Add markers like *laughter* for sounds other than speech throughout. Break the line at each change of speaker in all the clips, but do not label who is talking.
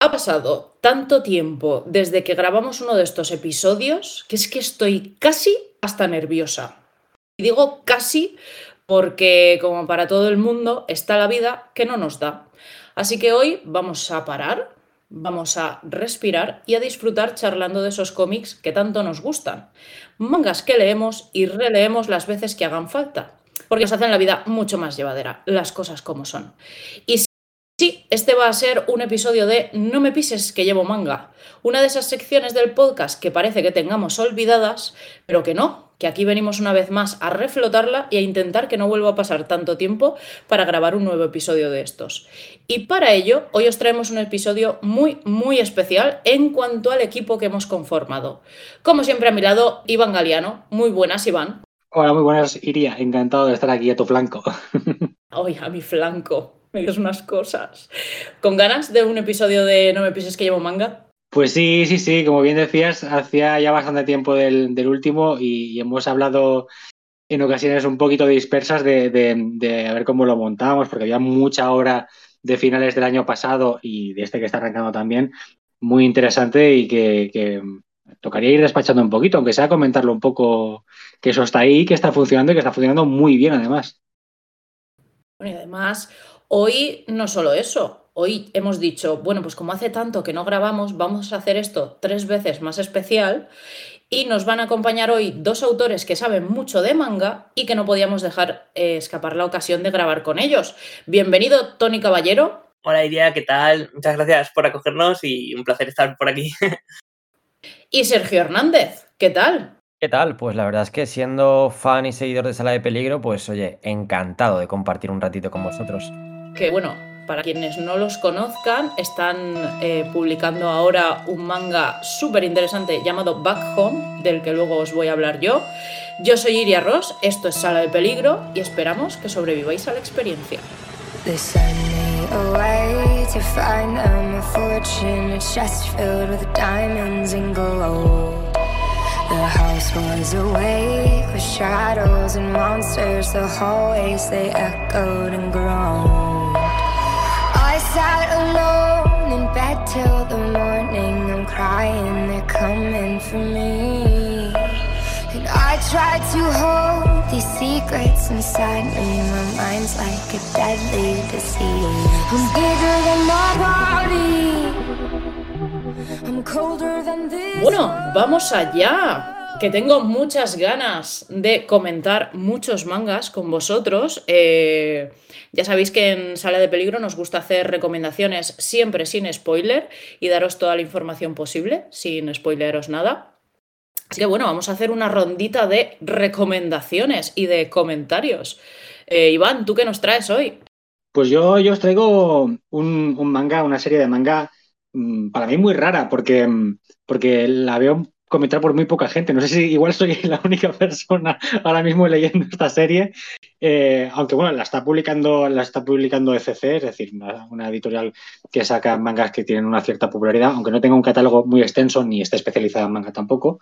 Ha pasado tanto tiempo desde que grabamos uno de estos episodios que es que estoy casi hasta nerviosa. Y digo casi porque, como para todo el mundo, está la vida que no nos da. Así que hoy vamos a parar, vamos a respirar y a disfrutar charlando de esos cómics que tanto nos gustan. Mangas que leemos y releemos las veces que hagan falta, porque nos hacen la vida mucho más llevadera, las cosas como son. Este va a ser un episodio de No me pises que llevo manga, una de esas secciones del podcast que parece que tengamos olvidadas, pero que no, que aquí venimos una vez más a reflotarla y a intentar que no vuelva a pasar tanto tiempo para grabar un nuevo episodio de estos. Y para ello, hoy os traemos un episodio muy, muy especial en cuanto al equipo que hemos conformado. Como siempre a mi lado, Iván Galeano. Muy buenas, Iván.
Hola, muy buenas, Iria. Encantado de estar aquí a tu flanco. *laughs*
Hoy a mi flanco me dices unas cosas. ¿Con ganas de un episodio de No me pises que llevo manga?
Pues sí, sí, sí, como bien decías, hacía ya bastante tiempo del, último y, hemos hablado en ocasiones un poquito dispersas de, de, a ver cómo lo montamos, porque había mucha hora de finales del año pasado y de este que está arrancando también, muy interesante y que, que tocaría ir despachando un poquito, aunque sea comentarlo un poco, que eso está ahí, que está funcionando y que está funcionando muy bien además.
Bueno, y además, Hoy no solo eso, hoy hemos dicho, bueno, pues como hace tanto que no grabamos, vamos a hacer esto tres veces más especial y nos van a acompañar hoy dos autores que saben mucho de manga y que no podíamos dejar eh, escapar la ocasión de grabar con ellos. Bienvenido, Tony Caballero.
Hola, Iria, ¿qué tal? Muchas gracias por acogernos y un placer estar por aquí. *laughs*
y Sergio Hernández, ¿qué tal?
¿Qué tal? Pues la verdad es que siendo fan y seguidor de Sala de Peligro, pues oye, encantado de compartir un ratito con vosotros
que bueno, para quienes no los conozcan, están eh, publicando ahora un manga súper interesante llamado Back Home, del que luego os voy a hablar yo. Yo soy Iria Ross, esto es Sala de Peligro y esperamos que sobreviváis a la experiencia. Sat alone in bed till the morning. I'm crying, they're coming for me. And I try to hold these secrets inside me. My mind's like a deadly disease. I'm bigger than my body. I'm colder than this. Bueno, vamos allá que tengo muchas ganas de comentar muchos mangas con vosotros. Eh, ya sabéis que en Sala de Peligro nos gusta hacer recomendaciones siempre sin spoiler y daros toda la información posible, sin spoileros nada. Así que bueno, vamos a hacer una rondita de recomendaciones y de comentarios. Eh, Iván, ¿tú qué nos traes hoy?
Pues yo, yo os traigo un, manga, una serie de manga mm, para mí muy rara, porque, mm, porque la veo comentar por muy poca gente. No sé si igual soy *laughs* la única persona ahora mismo leyendo esta serie, eh, aunque bueno, la está publicando, la está publicando ECC, es decir, una, editorial que saca mangas que tienen una cierta popularidad, aunque no tenga un catálogo muy extenso ni esté especializada en manga tampoco.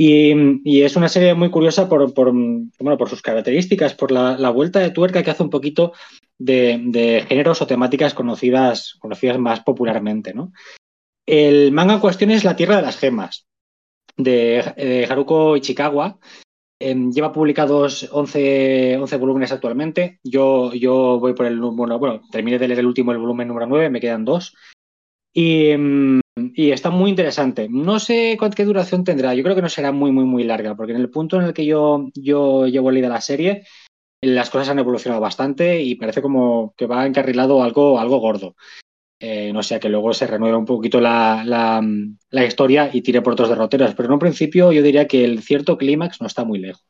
Y, es una serie muy curiosa por, por, bueno, por sus características, por la, vuelta de tuerca que hace un poquito de, de, géneros o temáticas conocidas, conocidas más popularmente. ¿no? El manga en cuestión es La Tierra de las Gemas de, Haruko Ichikawa. Em, lleva publicados 11, 11, volúmenes actualmente. Yo, yo voy por el bueno, bueno, terminé de leer el último, el volumen número 9, me quedan dos. Y, em, y, está muy interesante. No sé cuánta qué duración tendrá. Yo creo que no será muy, muy, muy larga, porque en el punto en el que yo, yo llevo leída la serie, las cosas han evolucionado bastante y parece como que va encarrilado algo, algo gordo. Eh, no sea que luego se renueve un poquito la, la, historia y tire por otros derroteros. Pero en un principio yo diría que el cierto clímax no está muy lejos.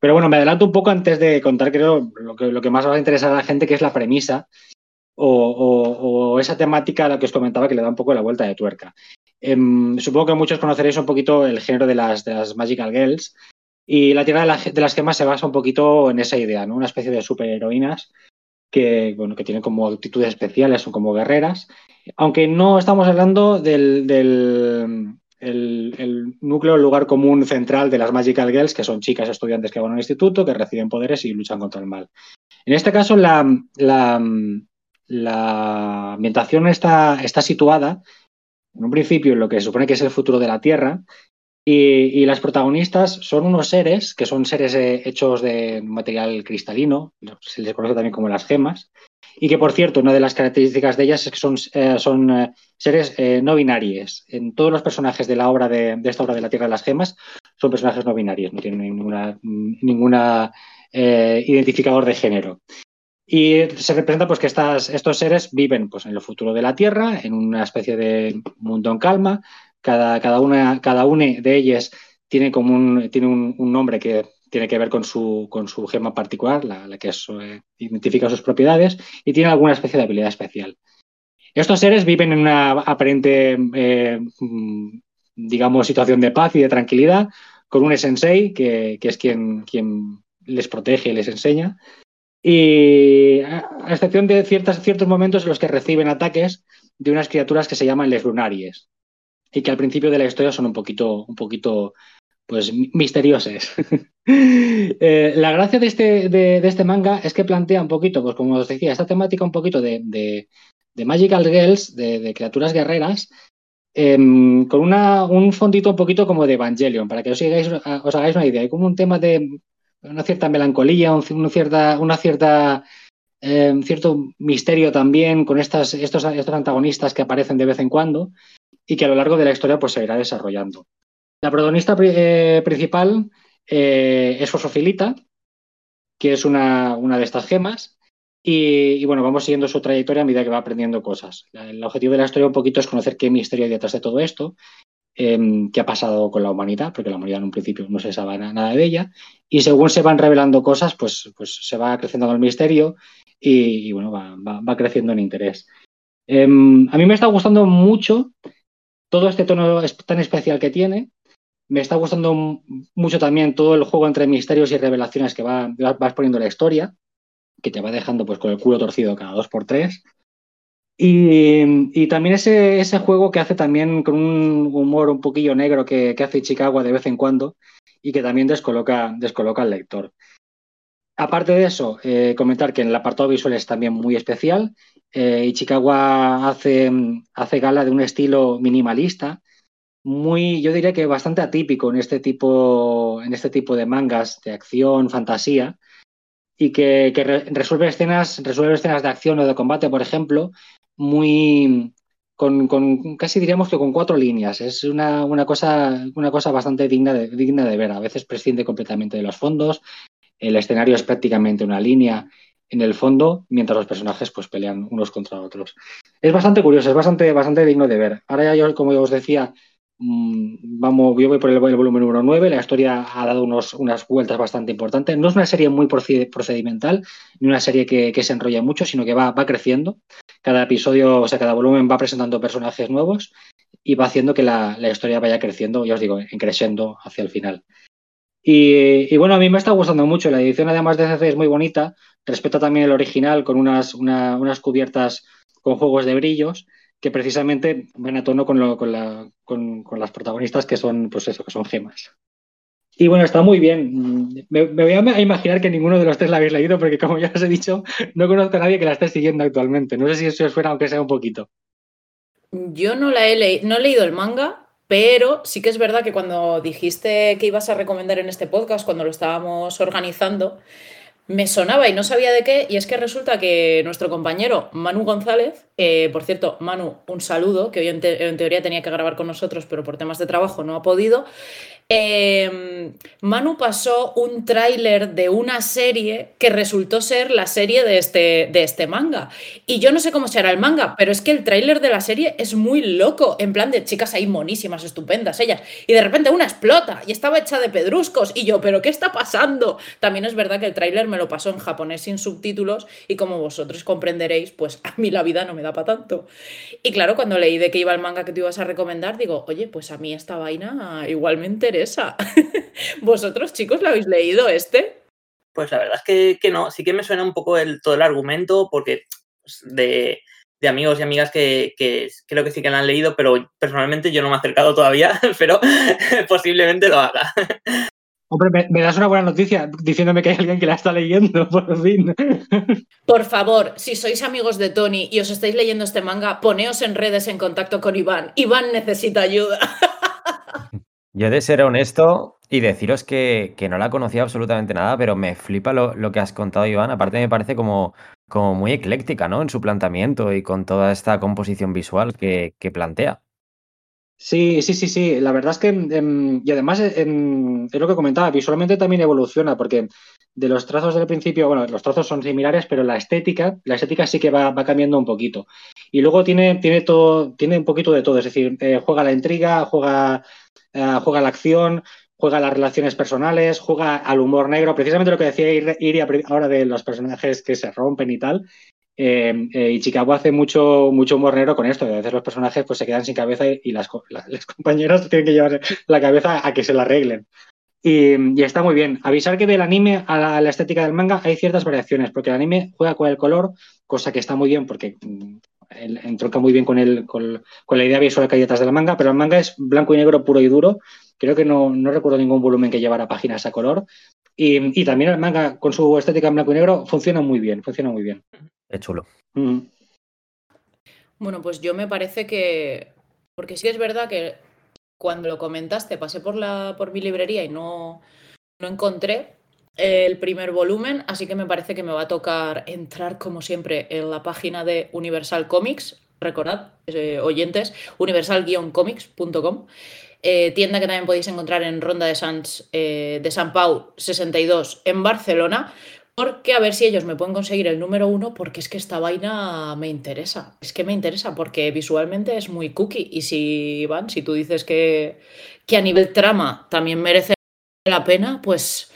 Pero bueno, me adelanto un poco antes de contar, creo, lo que, lo que más va a interesar a la gente, que es la premisa o, esa temática a la que os comentaba que le da un poco la vuelta de tuerca. Em, supongo que muchos conoceréis un poquito el género de las, de las Magical Girls. Y la Tierra de, de, las Gemas se basa un poquito en esa idea, ¿no? Una especie de superheroínas que, bueno, que tienen como actitudes especiales, son como guerreras, aunque no estamos hablando del, del el, núcleo, el lugar común central de las Magical Girls, que son chicas estudiantes que van a un instituto, que reciben poderes y luchan contra el mal. En este caso, la, la, la ambientación está, está situada en un principio en lo que se supone que es el futuro de la Tierra y, las protagonistas son unos seres que son seres eh, hechos de material cristalino, se les conoce también como las gemas, y que por cierto, una de las características de ellas es que son, eh, eh, seres no binarios. En todos los personajes de la obra de, esta obra de la Tierra de las Gemas son personajes no binarios, no tienen ninguna, identificador de género. Y se representa pues, que estos seres viven pues, en el futuro de la Tierra, en una especie de mundo en calma, cada, cada, una, cada una de ellas tiene como un, tiene un, nombre que tiene que ver con su, con su gema particular, la, que eh, identifica sus propiedades, y tiene alguna especie de habilidad especial. Estos seres viven en una aparente, eh, mm, digamos, situación de paz y de tranquilidad, con un sensei, que, que es quien, quien les protege y les enseña, y a excepción de ciertas, ciertos momentos en los que reciben ataques de unas criaturas que se llaman les lunaries, y que al principio de la historia son un poquito, un poquito pues, misteriosas. *laughs* Eh, la gracia de este, de, este manga es que plantea un poquito, pues como os decía, esta temática un poquito de, de, Magical Girls, de, criaturas guerreras, em, con una, un fondito un poquito como de Evangelion, para que os, os hagáis una idea. Hay como un tema de una cierta melancolía, una cierta, una cierta em, cierto misterio también con estas, estos, estos antagonistas que aparecen de vez en cuando y que a lo largo de la historia pues, se irá desarrollando. La protagonista eh, principal eh, es Fosofilita, que es una, de estas gemas, y, bueno, vamos siguiendo su trayectoria a medida que va aprendiendo cosas. El objetivo de la historia un poquito es conocer qué misterio hay detrás de todo esto, em, qué ha pasado con la humanidad, porque la humanidad en un principio no se sabe nada de ella, y según se van revelando cosas, pues, pues se va creciendo el misterio y, bueno, va, va, creciendo en interés. Em, a mí me está gustando mucho todo este tono tan especial que tiene. Me está gustando mucho también todo el juego entre misterios y revelaciones que va, vas poniendo la historia, que te va dejando pues con el culo torcido cada dos por tres. Y, también ese, ese, juego que hace también con un humor un poquillo negro que, hace Chicago de vez en cuando y que también descoloca, descoloca al lector. Aparte de eso, eh, comentar que en el apartado visual es también muy especial. Eh, Ichikawa hace, hace gala de un estilo minimalista, muy, yo diría que bastante atípico en este tipo, en este tipo de mangas de acción, fantasía, y que, resuelve, escenas, resuelve escenas de acción o de combate, por ejemplo, muy, con, casi diríamos que con cuatro líneas. Es una, una, cosa, una cosa bastante digna de, digna de ver. A veces prescinde completamente de los fondos, el escenario es prácticamente una línea en el fondo, mientras los personajes pues pelean unos contra otros. Es bastante curioso, es bastante, bastante digno de ver. Ahora ya yo, como os decía, mm, vamos, yo voy por el, volumen número 9, la historia ha dado unos, unas vueltas bastante importantes. No es una serie muy procedimental, ni una serie que, se enrolla mucho, sino que va, va creciendo. Cada episodio, o sea, cada volumen va presentando personajes nuevos y va haciendo que la, la historia vaya creciendo, ya os digo, en creciendo hacia el final. Y, bueno, a mí me está gustando mucho. La edición, además de CC, es muy bonita. Respeta también el original con unas, unas cubiertas con juegos de brillos que precisamente van a tono con, lo, con, la, con, las protagonistas que son, pues eso, que son gemas. Y bueno, está muy bien. Me, voy a imaginar que ninguno de los tres la habéis leído porque, como ya os he dicho, no conozco a nadie que la esté siguiendo actualmente. No sé si eso os fuera, aunque sea un poquito.
Yo no la he leído, no he leído el manga, pero sí que es verdad que cuando dijiste que ibas a recomendar en este podcast, cuando lo estábamos organizando, me sonaba y no sabía de qué, y es que resulta que nuestro compañero Manu González, por cierto, Manu, un saludo, que hoy en, en, teoría tenía que grabar con nosotros, pero por temas de trabajo no ha podido, Em, Manu pasó un tráiler de una serie que resultó ser la serie de este, de este manga. Y yo no sé cómo será el manga, pero es que el tráiler de la serie es muy loco, en plan de chicas ahí monísimas, estupendas ellas. Y de repente una explota y estaba hecha de pedruscos. Y yo, ¿pero qué está pasando? También es verdad que el tráiler me lo pasó en japonés sin subtítulos y como vosotros comprenderéis, pues a mí la vida no me da para tanto. Y claro, cuando leí de qué iba el manga que te ibas a recomendar, digo, oye, pues a mí esta vaina igualmente esa. *laughs* ¿Vosotros, chicos, lo habéis leído este?
Pues la verdad es que, no, sí que me suena un poco el, todo el argumento, porque pues, de, amigos y amigas que, creo que sí que lo han leído, pero personalmente yo no me he acercado todavía, *laughs* pero *laughs* posiblemente lo haga.
Hombre, me, me, das una buena noticia diciéndome que hay alguien que la está leyendo, *laughs* por fin.
Por favor, si sois amigos de Tony y os estáis leyendo este manga, poneos en redes en contacto con Iván. Iván necesita ayuda. *laughs*
Yo he de ser honesto y deciros que, que no la conocía absolutamente nada, pero me flipa lo, lo, que has contado, Iván. Aparte me parece como, como muy ecléctica, ¿no? En su planteamiento y con toda esta composición visual que, que plantea.
Sí, sí, sí, sí. La verdad es que, em, y además, em, es lo que comentaba, visualmente también evoluciona, porque de los trazos del principio, bueno, los trazos son similares, pero la estética, la estética sí que va, va cambiando un poquito. Y luego tiene, tiene todo, tiene un poquito de todo, es decir, eh, juega la intriga, juega, eh, juega la acción, juega las relaciones personales, juega al humor negro, precisamente lo que decía Iria ahora de los personajes que se rompen y tal. Eh, eh, y Chicago hace mucho, mucho humor negro con esto, a veces los personajes pues se quedan sin cabeza y, y las, las, *laughs* compañeras tienen que llevar la cabeza a que se la arreglen. Y, y, está muy bien. Avisar que del anime a la, a la, estética del manga hay ciertas variaciones, porque el anime juega con el color, cosa que está muy bien porque entronca muy bien con, el, con, con, la idea visual que hay detrás del manga, pero el manga es blanco y negro puro y duro. Creo que no, no recuerdo ningún volumen que llevara páginas a color. Y, y, también el manga con su estética en blanco y negro funciona muy bien, funciona muy bien.
Es chulo.
Mm.
Bueno, pues yo me parece que. Porque sí es verdad que cuando lo comentaste pasé por, la, por mi librería y no, no encontré el primer volumen, así que me parece que me va a tocar entrar, como siempre, en la página de Universal Comics. Recordad, eh, oyentes, universal-comics.com. Eh, tienda que también podéis encontrar en Ronda de, Sans, eh, de San Pau 62 en Barcelona. Porque a ver si ellos me pueden conseguir el número uno, porque es que esta vaina me interesa. Es que me interesa, porque visualmente es muy cookie. Y si, Iván, si tú dices que, que a nivel trama también merece la pena, pues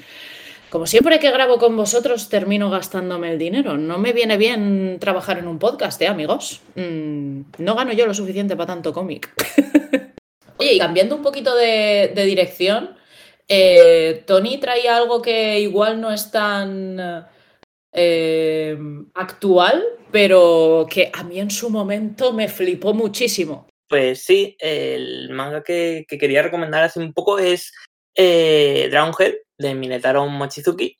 como siempre que grabo con vosotros termino gastándome el dinero. No me viene bien trabajar en un podcast, ¿eh, amigos? Mm, no gano yo lo suficiente para tanto cómic. *laughs* Oye, y cambiando un poquito de, dirección, eh, Tony traía algo que igual no es tan eh, actual, pero que a mí en su momento me flipó muchísimo.
Pues sí, el manga que quería recomendar hace un poco es eh, Dragon Head de Minetaro Mochizuki,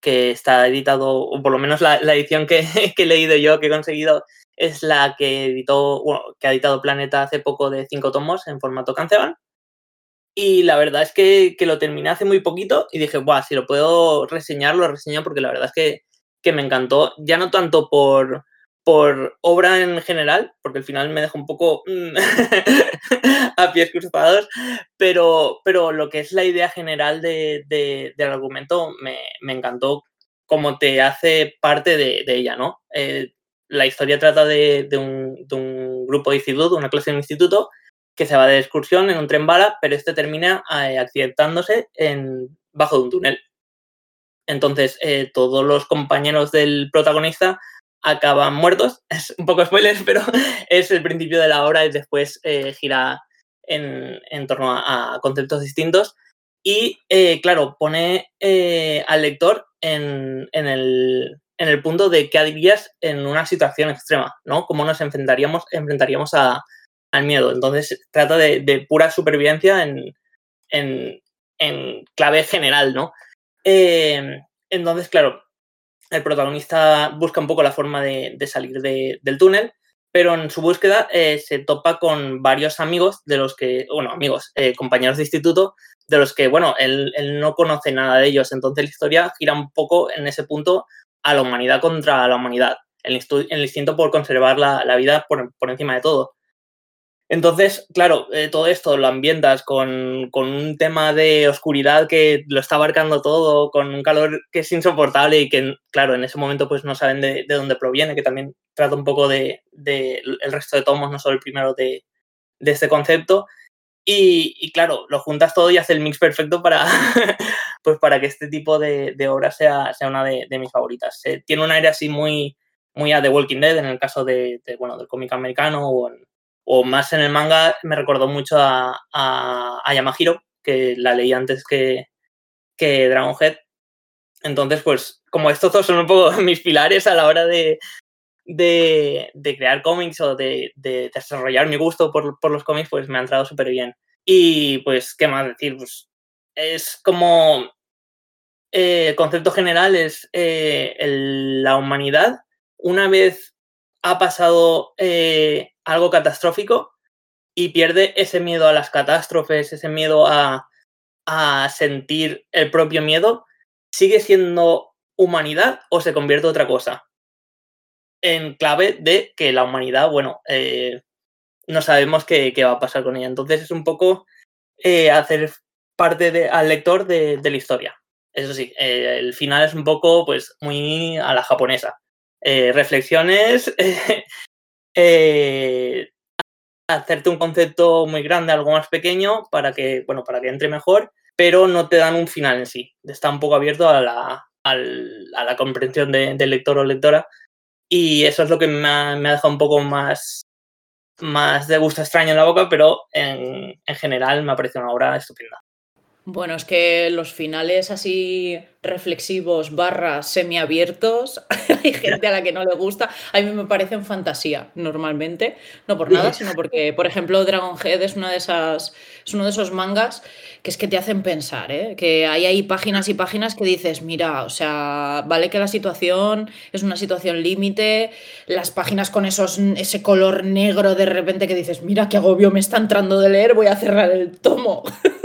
que está editado, o por lo menos la, edición *laughs* que, he leído yo, que he conseguido, es la que editó, que ha editado Planeta hace poco de cinco tomos en formato Canceban. Y la verdad es que, lo terminé hace muy poquito y dije, Buah, si lo puedo reseñar, lo reseño porque la verdad es que, que me encantó. Ya no tanto por, por obra en general, porque al final me dejó un poco mm, *laughs* a pies cruzados, pero, pero lo que es la idea general de, de, del argumento me, me, encantó como te hace parte de, ella, ¿no? Eh, la historia trata de, un, de, un, grupo de instituto, una clase de instituto, que se va de excursión en un tren bala, pero este termina eh, accidentándose en, bajo de un túnel. Entonces, eh, todos los compañeros del protagonista acaban muertos. *laughs* Es un poco spoiler, pero es el principio de la obra y después eh, gira en, en torno a, conceptos distintos. Y, eh, claro, pone eh, al lector en, en, el, en, el, punto de qué harías en una situación extrema, ¿no? Cómo nos enfrentaríamos, enfrentaríamos al miedo. Entonces, trata de, de pura supervivencia en, clave general, ¿no? Entonces, claro, el protagonista busca un poco la forma de, salir de, del túnel, pero en su búsqueda eh, se topa con varios amigos de los que, bueno, amigos, eh, compañeros de instituto, de los que, bueno, él, no conoce nada de ellos. Entonces la historia gira un poco en ese punto a la humanidad contra la humanidad, el, el instinto por conservar la, vida por, encima de todo. Entonces, claro, eh, todo esto lo ambientas con, con, un tema de oscuridad que lo está abarcando todo, con un calor que es insoportable y que, claro, en ese momento pues no saben de, de dónde proviene, que también trata un poco de, de, el resto de tomos, no solo el primero de, de este concepto. Y, y, claro, lo juntas todo y hace el mix perfecto para, *laughs* pues para que este tipo de, de obra sea, sea una de, mis favoritas. Eh, tiene un aire así muy, muy a The Walking Dead, en el caso de bueno, del cómic americano o en, o más en el manga me recordó mucho a, a, a Yamahiro, que la leí antes que, que Dragon Head. Entonces, pues, como estos dos son un poco *laughs* mis pilares a la hora de, de, de crear cómics o de, de, desarrollar mi gusto por, por, los cómics, pues me ha entrado súper bien. Y pues, ¿qué más decir? Pues es como eh, concepto general es eh, la humanidad, una vez ha pasado eh, algo catastrófico y pierde ese miedo a las catástrofes, ese miedo a, a sentir el propio miedo, ¿sigue siendo humanidad o se convierte en otra cosa? En clave de que la humanidad, bueno, no sabemos qué, qué, va a pasar con ella. Entonces es un poco hacer parte de, al lector de, la historia. Eso sí, eh, el final es un poco, pues, muy a la japonesa. Eh, reflexiones, *laughs* eh, hacerte un concepto muy grande, algo más pequeño, para que, bueno, para que entre mejor, pero no te dan un final en sí. Está un poco abierto a la, a la comprensión de, del lector o lectora. Y eso es lo que me ha, me ha dejado un poco más, más de gusto extraño en la boca, pero en, en general me ha parecido una obra estupenda.
Bueno, es que los finales así reflexivos barra semiabiertos, *laughs* hay gente a la que no le gusta. A mí me parecen fantasía normalmente, no por nada, sino porque, por ejemplo, Dragon Head es una de esas, es uno de esos mangas que es que te hacen pensar, ¿eh? que hay páginas y páginas que dices, mira, o sea, vale que la situación es una situación límite, las páginas con esos, ese color negro de repente que dices, mira qué agobio me está entrando de leer, voy a cerrar el tomo. *laughs*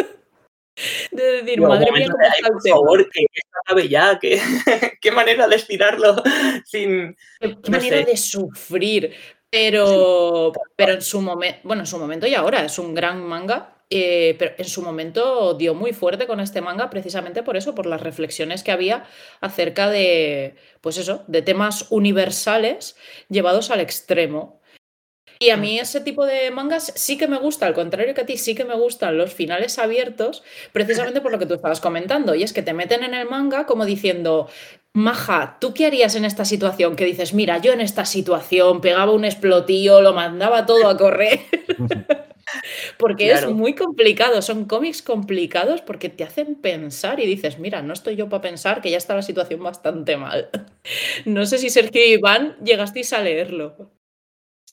De decir, madre mía,
por favor, que acabe ya, que, *laughs* qué manera de estirarlo *laughs* sin.
Qué, manera de sufrir. Pero, pero en su momento, bueno, en su momento y ahora es un gran manga. Eh, pero en su momento dio muy fuerte con este manga precisamente por eso, por las reflexiones que había acerca de, pues eso, de temas universales llevados al extremo. Y a mí ese tipo de mangas sí que me gusta, al contrario que a ti, sí que me gustan los finales abiertos, precisamente por lo que tú estabas comentando. Y es que te meten en el manga como diciendo, Maja, ¿tú qué harías en esta situación? Que dices, mira, yo en esta situación pegaba un explotillo, lo mandaba todo a correr. *laughs* porque es muy complicado, son cómics complicados porque te hacen pensar y dices, mira, no estoy yo para pensar que ya está la situación bastante mal. *laughs* no sé si Sergio y Iván llegasteis a leerlo.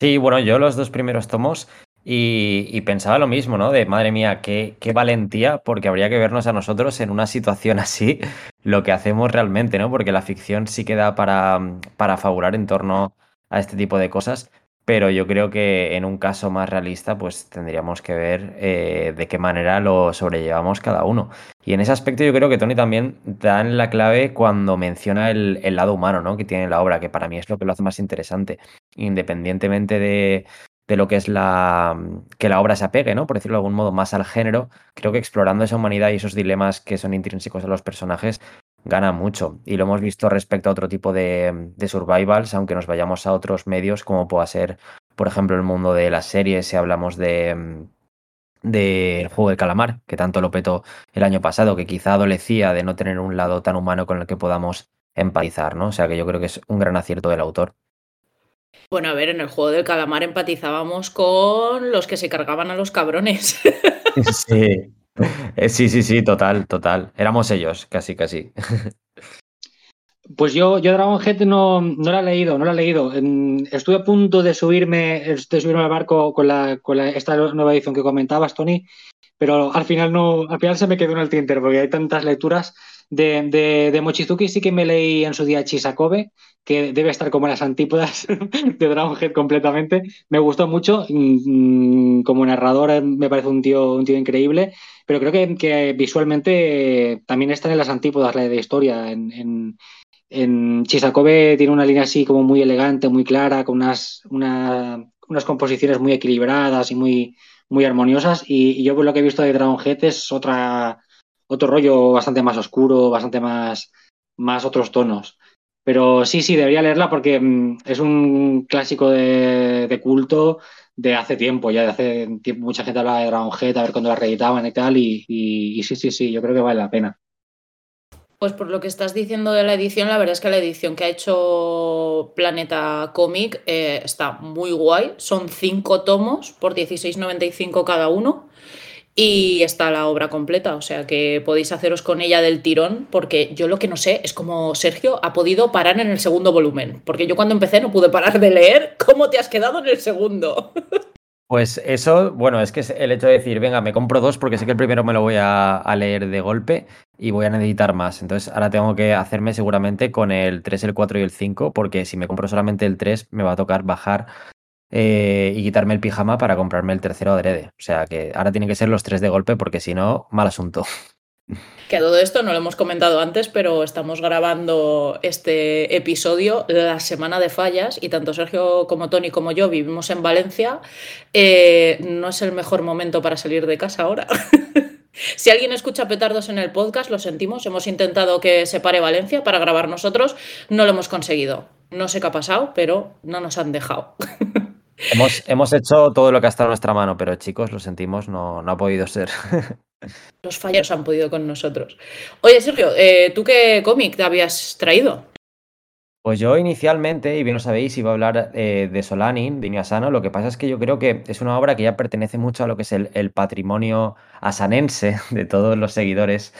Sí, bueno, yo los dos primeros tomos y, pensaba lo mismo, ¿no? De madre mía, qué, qué valentía, porque habría que vernos a nosotros en una situación *laughs* así, lo que hacemos realmente, ¿no? Porque la ficción sí queda para, para fabular en torno a este tipo de cosas, pero yo creo que en un caso más realista, pues tendríamos que ver eh, de qué manera lo sobrellevamos cada uno. Y en ese aspecto yo creo que Tony también da en la clave cuando menciona el, lado humano, ¿no? Que tiene la obra, que para mí es lo que lo hace más interesante, independientemente de, de lo que es la que la obra se apegue, ¿no? Por decirlo de algún modo, más al género. Creo que explorando esa humanidad y esos dilemas que son intrínsecos a los personajes, gana mucho. Y lo hemos visto respecto a otro tipo de, de, survivals, aunque nos vayamos a otros medios, como pueda ser, por ejemplo, el mundo de las series, si hablamos de del juego del calamar, que tanto lo petó el año pasado, que quizá adolecía de no tener un lado tan humano con el que podamos empatizar, ¿no? O sea que yo creo que es un gran acierto del autor.
Bueno, a ver, en el juego del calamar empatizábamos con los que se cargaban a los cabrones. *laughs*
Sí, eh, sí, sí, sí, total, total. Éramos ellos, casi, casi.
Pues yo, yo Dragon Head no, no la he leído, no la he leído. Estuve a punto de subirme, de subirme al barco con, la, con esta nueva edición que comentabas, Tony, pero al final no, al final se me quedó en el tinter porque hay tantas lecturas. De, de, de Mochizuki sí que me leí en su día Chisakobe, que debe estar como las antípodas *laughs* de Dragon Head completamente. Me gustó mucho. Mm, como narrador eh, me parece un tío, un tío increíble, pero creo que, que visualmente también están en las antípodas la de historia. En, en, en Chisakobe tiene una línea así como muy elegante, muy clara, con unas, una, unas composiciones muy equilibradas y muy, muy armoniosas. Y, yo por lo que he visto de Dragon Head es otra, otro rollo bastante más oscuro, bastante más, más otros tonos. Pero sí, sí, debería leerla porque mm, es un clásico de, culto de hace tiempo, ya de hace tiempo mucha gente hablaba de Dragon Head, a ver cuándo la reeditaban y tal, y, y, sí, sí, sí, yo creo que vale la pena.
Pues por lo que estás diciendo de la edición, la verdad es que la edición que ha hecho Planeta Comic eh, está muy guay. Son cinco tomos por 16,95 cada uno y está la obra completa, o sea que podéis haceros con ella del tirón, porque yo lo que no sé es cómo Sergio ha podido parar en el segundo volumen, porque yo cuando empecé no pude parar de leer, ¿cómo te has quedado en el segundo? *laughs*
Pues eso, bueno, es que el hecho de decir, venga, me compro dos porque sé que el primero me lo voy a leer de golpe y voy a necesitar más. Entonces ahora tengo que hacerme seguramente con el 3, el 4 y el 5 porque si me compro solamente el 3 me va a tocar bajar eh, y quitarme el pijama para comprarme el tercero adrede. O sea que ahora tienen que ser los tres de golpe porque si no, mal asunto. *laughs*
Que a todo esto no lo hemos comentado antes, pero estamos grabando este episodio la semana de fallas y tanto Sergio como Tony como yo vivimos en Valencia. Eh, no es el mejor momento para salir de casa ahora. *laughs* si alguien escucha petardos en el podcast, lo sentimos. Hemos intentado que se pare Valencia para grabar nosotros. No lo hemos conseguido. No sé qué ha pasado, pero no nos han dejado. *laughs*
Hemos, hemos hecho todo lo que ha estado en nuestra mano, pero chicos, lo sentimos, no, no ha podido ser.
Los fallos han podido con nosotros. Oye, Sergio, eh, ¿tú qué cómic te habías traído?
Pues yo inicialmente, y bien lo sabéis, iba a hablar eh, de Solanin, de Asano. Lo que pasa es que yo creo que es una obra que ya pertenece mucho a lo que es el, el patrimonio asanense *laughs* de todos los seguidores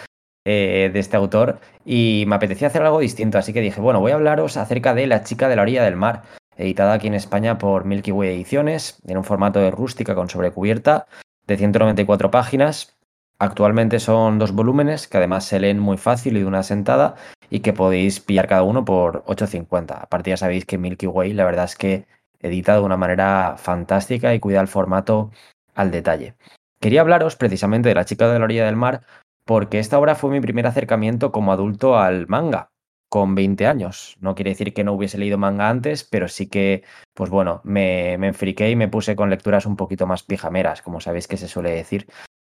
eh, de este autor. Y me apetecía hacer algo distinto, así que dije, bueno, voy a hablaros acerca de La chica de la orilla del mar, editada aquí en España por Milky Way Ediciones, en un formato de rústica con sobrecubierta de 194 páginas. Actualmente son dos volúmenes que además se leen muy fácil y de una sentada y que podéis pillar cada uno por 8.50. Aparte ya sabéis que Milky Way la verdad es que edita de una manera fantástica y cuida el formato al detalle. Quería hablaros precisamente de La chica de la orilla del mar porque esta obra fue mi primer acercamiento como adulto al manga con 20 años. No quiere decir que no hubiese leído manga antes, pero sí que, pues bueno, me, me enfriqué y me puse con lecturas un poquito más pijameras, como sabéis que se suele decir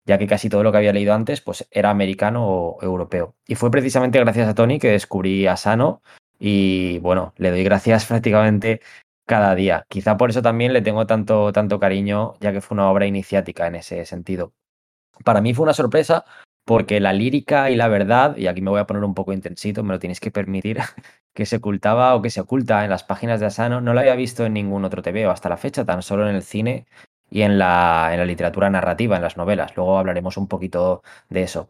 ya que casi todo lo que había leído antes pues era americano o europeo. Y fue precisamente gracias a Tony que descubrí a Sano y bueno, le doy gracias *laughs* prácticamente cada día. Quizá por eso también le tengo tanto, tanto cariño, ya que fue una obra iniciática en ese sentido. Para mí fue una sorpresa porque la lírica y la verdad, y aquí me voy a poner un poco intensito, me lo tienes que permitir, *laughs* que se ocultaba o que se oculta en las páginas de Asano, no lo había visto en ningún otro TV hasta la fecha, tan solo en el cine y en la, en la literatura narrativa, en las novelas. Luego hablaremos un poquito de eso.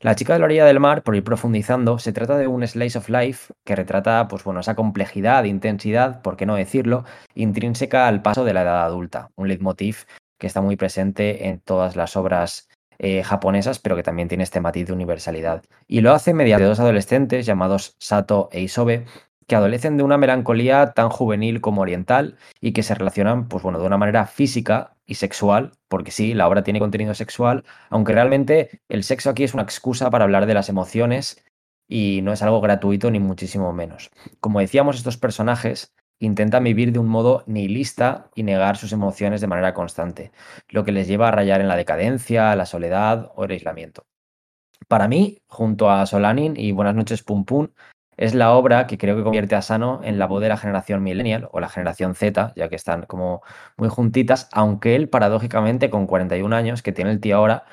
La chica de la orilla del mar, por ir profundizando, se trata de un slice of life que retrata, pues bueno, esa complejidad, intensidad, por qué no decirlo, intrínseca al paso de la edad adulta. Un leitmotiv que está muy presente en todas las obras eh, japonesas, pero que también tiene este matiz de universalidad. Y lo hace mediante dos adolescentes llamados Sato e Isobe, que adolecen de una melancolía tan juvenil como oriental y que se relacionan, pues bueno, de una manera física y sexual, porque sí, la obra tiene contenido sexual, aunque realmente el sexo aquí es una excusa para hablar de las emociones y no es algo gratuito ni muchísimo menos. Como decíamos, estos personajes intentan vivir de un modo nihilista y negar sus emociones de manera constante, lo que les lleva a rayar en la decadencia, la soledad o el aislamiento. Para mí, junto a Solanin y Buenas noches Pum Pum, es la obra que creo que convierte a Sano en la voz de la generación millennial o la generación Z, ya que están como muy juntitas, aunque él paradójicamente con 41 años que tiene el tío ahora,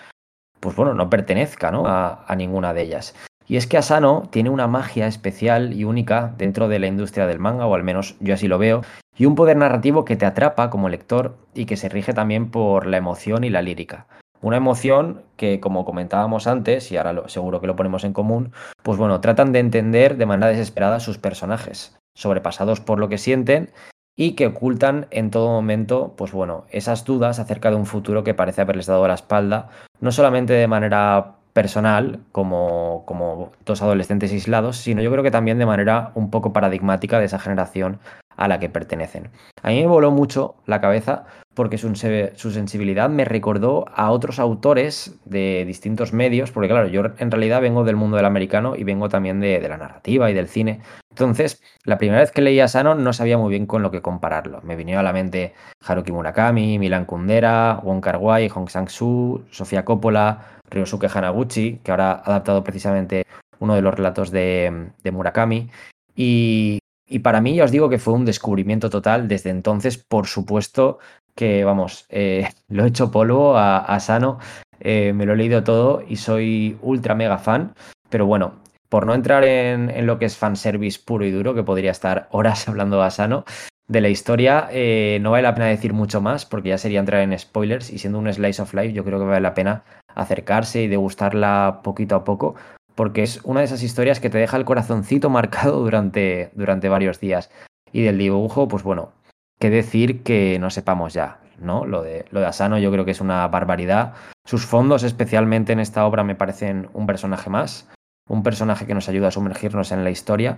pues bueno, no pertenezca ¿no? A, a, ninguna de ellas. Y es que Asano tiene una magia especial y única dentro de la industria del manga, o al menos yo así lo veo, y un poder narrativo que te atrapa como lector y que se rige también por la emoción y la lírica. Una emoción que, como comentábamos antes, y ahora lo, seguro que lo ponemos en común, pues bueno, tratan de entender de manera desesperada a sus personajes, sobrepasados por lo que sienten y que ocultan en todo momento, pues bueno, esas dudas acerca de un futuro que parece haberles dado la espalda, no solamente de manera personal, como, como dos adolescentes aislados, sino yo creo que también de manera un poco paradigmática de esa generación a la que pertenecen. A mí me voló mucho la cabeza porque su, sensibilidad me recordó a otros autores de distintos medios, porque claro, yo en realidad vengo del mundo del americano y vengo también de, la narrativa y del cine. Entonces, la primera vez que leía Sano no sabía muy bien con lo que compararlo. Me vino a la mente Haruki Murakami, Milan Kundera, Wong Kar Wai, Hong Sang-soo, Sofía Coppola, Ryosuke Hanaguchi, que ahora ha adaptado precisamente uno de los relatos de, de Murakami. Y, y para mí, ya os digo que fue un descubrimiento total. Desde entonces, por supuesto, que vamos, eh, *laughs* lo he hecho polvo a, Sano, eh, me lo he leído todo y soy ultra mega fan. Pero bueno, por no entrar en, en, lo que es fanservice puro y duro, que podría estar *laughs* horas hablando a Sano de la historia, eh, no vale la pena decir mucho más porque ya sería entrar en spoilers y siendo un slice of life, yo creo que vale la pena acercarse y degustarla poquito a poco porque es una de esas historias que te deja el corazoncito *laughs* marcado durante, durante varios días. Y del dibujo, pues bueno, qué decir que no sepamos ya. ¿no? Lo de, lo de Asano yo creo que es una barbaridad. Sus fondos, especialmente en esta obra, me parecen un personaje más, un personaje que nos ayuda a sumergirnos en la historia.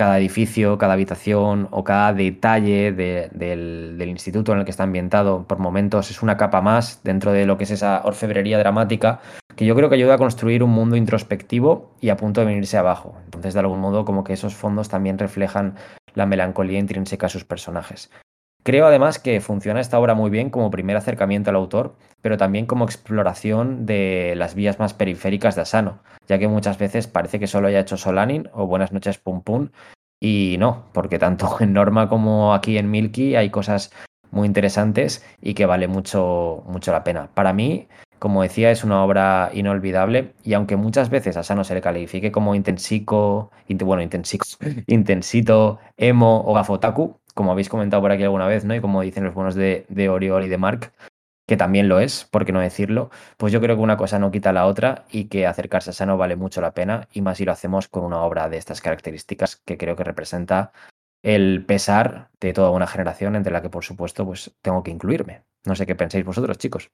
Cada edificio, cada habitación o cada detalle del, del, instituto en el que está ambientado, por momentos es una capa más dentro de lo que es esa orfebrería dramática, que yo creo que ayuda a construir un mundo introspectivo y a punto de venirse abajo. Entonces, de algún modo, como que esos fondos también reflejan la melancolía intrínseca a sus personajes. Creo además que funciona esta obra muy bien como primer acercamiento al autor, pero también como exploración de las vías más periféricas de Asano, ya que muchas veces parece que solo haya hecho Solanin o Buenas noches Pum Pum, y no, porque tanto *laughs* en Norma como aquí en Milky hay cosas muy interesantes y que vale mucho, mucho la pena. Para mí, como decía, es una obra inolvidable y aunque muchas veces a Asano se le califique como intensico, bueno, intensico, intensito, emo o gafotaku, como habéis comentado por aquí alguna vez, ¿no? Y como dicen los buenos de, Oriol y de Mark, que también lo es, por qué no decirlo, pues yo creo que una cosa no quita la otra y que acercarse a Sano vale mucho la pena, y más si lo hacemos con una obra de estas características que creo que representa el pesar de toda una generación entre la que, por supuesto, pues tengo que incluirme. No sé qué pensáis vosotros, chicos.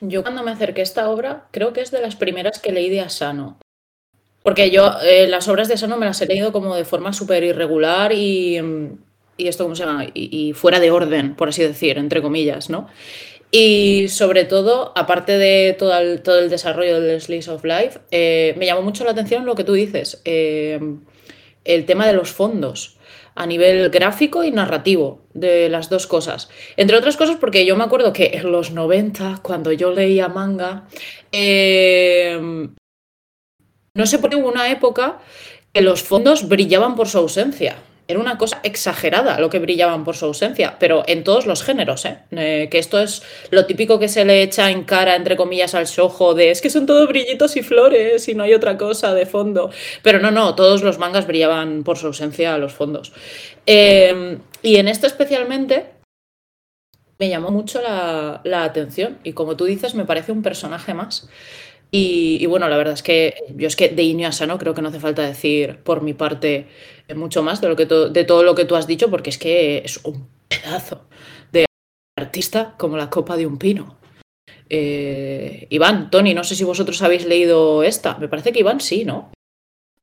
Yo cuando me acerqué a esta obra, creo que es de las primeras que leí de Asano. Porque yo eh, las obras de Asano me las he leído como de forma súper irregular y, y esto, ¿cómo se llama? Y, fuera de orden, por así decir, entre comillas, ¿no? Y sobre todo, aparte de todo el, todo el desarrollo del Slice of Life, eh, me llamó mucho la atención lo que tú dices, eh, el tema de los fondos a nivel gráfico y narrativo, de las dos cosas. Entre otras cosas porque yo me acuerdo que en los 90, cuando yo leía manga, eh, no sé por qué hubo una época que los fondos brillaban por su ausencia. Era una cosa exagerada lo que brillaban por su ausencia, pero en todos los géneros, ¿eh? ¿eh? que esto es lo típico que se le echa en cara, entre comillas, al shojo de es que son todo brillitos y flores y no hay otra cosa de fondo. Pero no, no, todos los mangas brillaban por su ausencia a los fondos. Em, y en esto especialmente me llamó mucho la, la atención y como tú dices, me parece un personaje más. Y, bueno, la verdad es que yo es que de Inio Asano creo que no hace falta decir por mi parte mucho más de, lo que de todo lo que tú has dicho, porque es que es un pedazo de artista como la copa de un pino. Eh, Iván, Tony, no sé si vosotros habéis leído esta. Me parece que Iván sí, ¿no?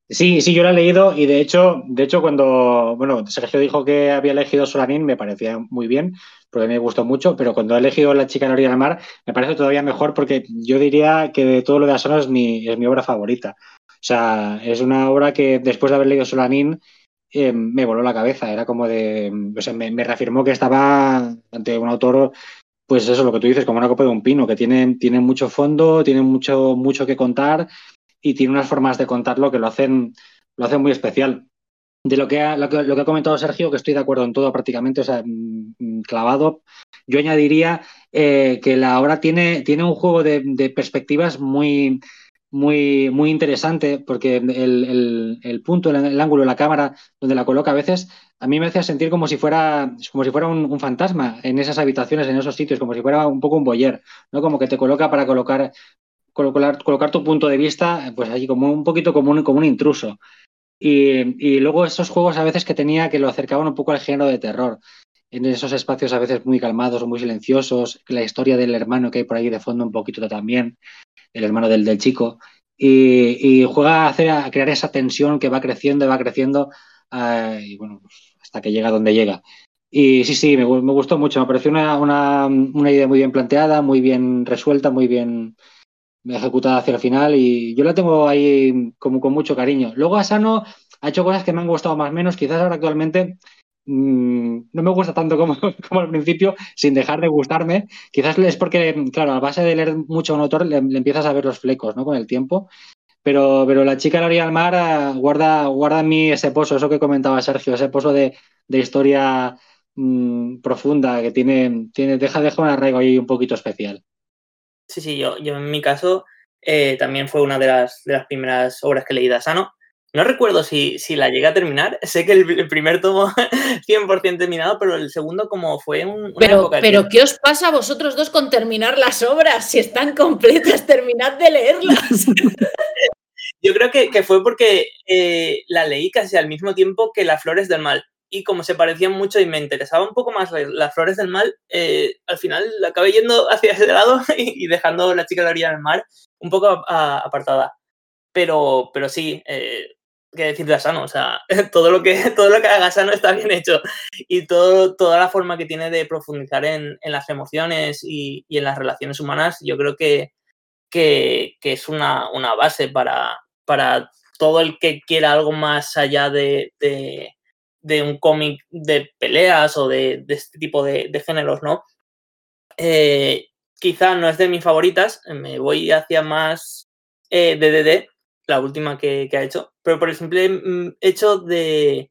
Sí, sí, yo la he leído y de hecho, de hecho cuando, bueno, Sergio dijo que había elegido Solanin, me parecía muy bien, porque me gustó mucho, pero cuando he elegido La chica en la orilla del mar, me parece todavía mejor porque yo diría que de todo lo de Asano es mi, es mi obra favorita. O sea, es una obra que después de haber leído Solanin eh, me voló la cabeza, era como de, o sea, me, reafirmó que estaba ante un autor, pues eso, lo que tú dices, como una copa de un pino, que tiene, tiene mucho fondo, tiene mucho, mucho que contar y tiene unas formas de contarlo que lo hacen, lo hacen muy especial. De lo que, ha, lo que, ha comentado Sergio, que estoy de acuerdo en todo prácticamente, o sea, mm, clavado, yo añadiría eh, que la obra tiene, tiene un juego de perspectivas muy, muy, muy interesante, porque el, el, punto, el, el, ángulo, la cámara donde la coloca a veces, a mí me hace sentir como si fuera, como si fuera un, un, fantasma en esas habitaciones, en esos sitios, como si fuera un poco un boyer, ¿no? Como que te coloca para colocar colocar, colocar tu punto de vista, pues allí como un poquito como un, como un intruso. Y, y, luego esos juegos a veces que tenía que lo acercaban un poco al género de terror. En esos espacios a veces muy calmados o muy silenciosos, la historia del hermano que hay por ahí de fondo un poquito también, el hermano del, del chico. Y, juega a, hacer, a crear esa tensión que va creciendo y va creciendo y bueno, hasta que llega donde llega. Y sí, sí, me, me gustó mucho. Me pareció una, una, una, idea muy bien planteada, muy bien resuelta, muy bien, ejecutada hacia el final y yo la tengo ahí como con mucho cariño. Luego Asano ha hecho cosas que me han gustado más o menos, quizás ahora actualmente mmm, no me gusta tanto como, *laughs* como, al principio, sin dejar de gustarme. Quizás es porque, claro, a base de leer mucho a un autor le, empiezas a ver los flecos, ¿no? Con el tiempo. Pero, pero la chica de la orilla mar uh, guarda, guarda en mí ese pozo, eso que comentaba Sergio, ese pozo de, de historia mmm, profunda que tiene, tiene, deja, deja un arraigo ahí un poquito especial.
Sí, sí, yo, yo en mi caso eh, también fue una de las, de las primeras obras que leí de Asano. No recuerdo si, si la llegué a terminar. *laughs* Sé que el, el primer tomo *laughs* 100% terminado, pero el segundo como fue un... Una
pero, pero ¿qué os pasa a vosotros dos con terminar las obras? Si están completas, *laughs* terminad de leerlas.
Yo creo que, que fue porque eh, la leí casi al mismo tiempo que Las Flores del Mal. y como se parecían mucho y me interesaba un poco más las flores del mal, eh, al final acabé yendo hacia ese lado y, dejando la chica de la orilla del mar un poco apartada. Pero, pero sí, eh, qué decir de Asano, o sea, *laughs* todo lo que, *laughs* todo lo que haga Asano está bien hecho y todo, toda la forma que tiene de profundizar en, las emociones y, en las relaciones humanas, yo creo que, que, es una, una, base para, para todo el que quiera algo más allá de, de, un cómic de peleas o de, este tipo de, géneros, ¿no? Eh, quizá no es de mis favoritas, me voy hacia más eh, DDD, la última que, ha hecho, pero por el simple mm, hecho de,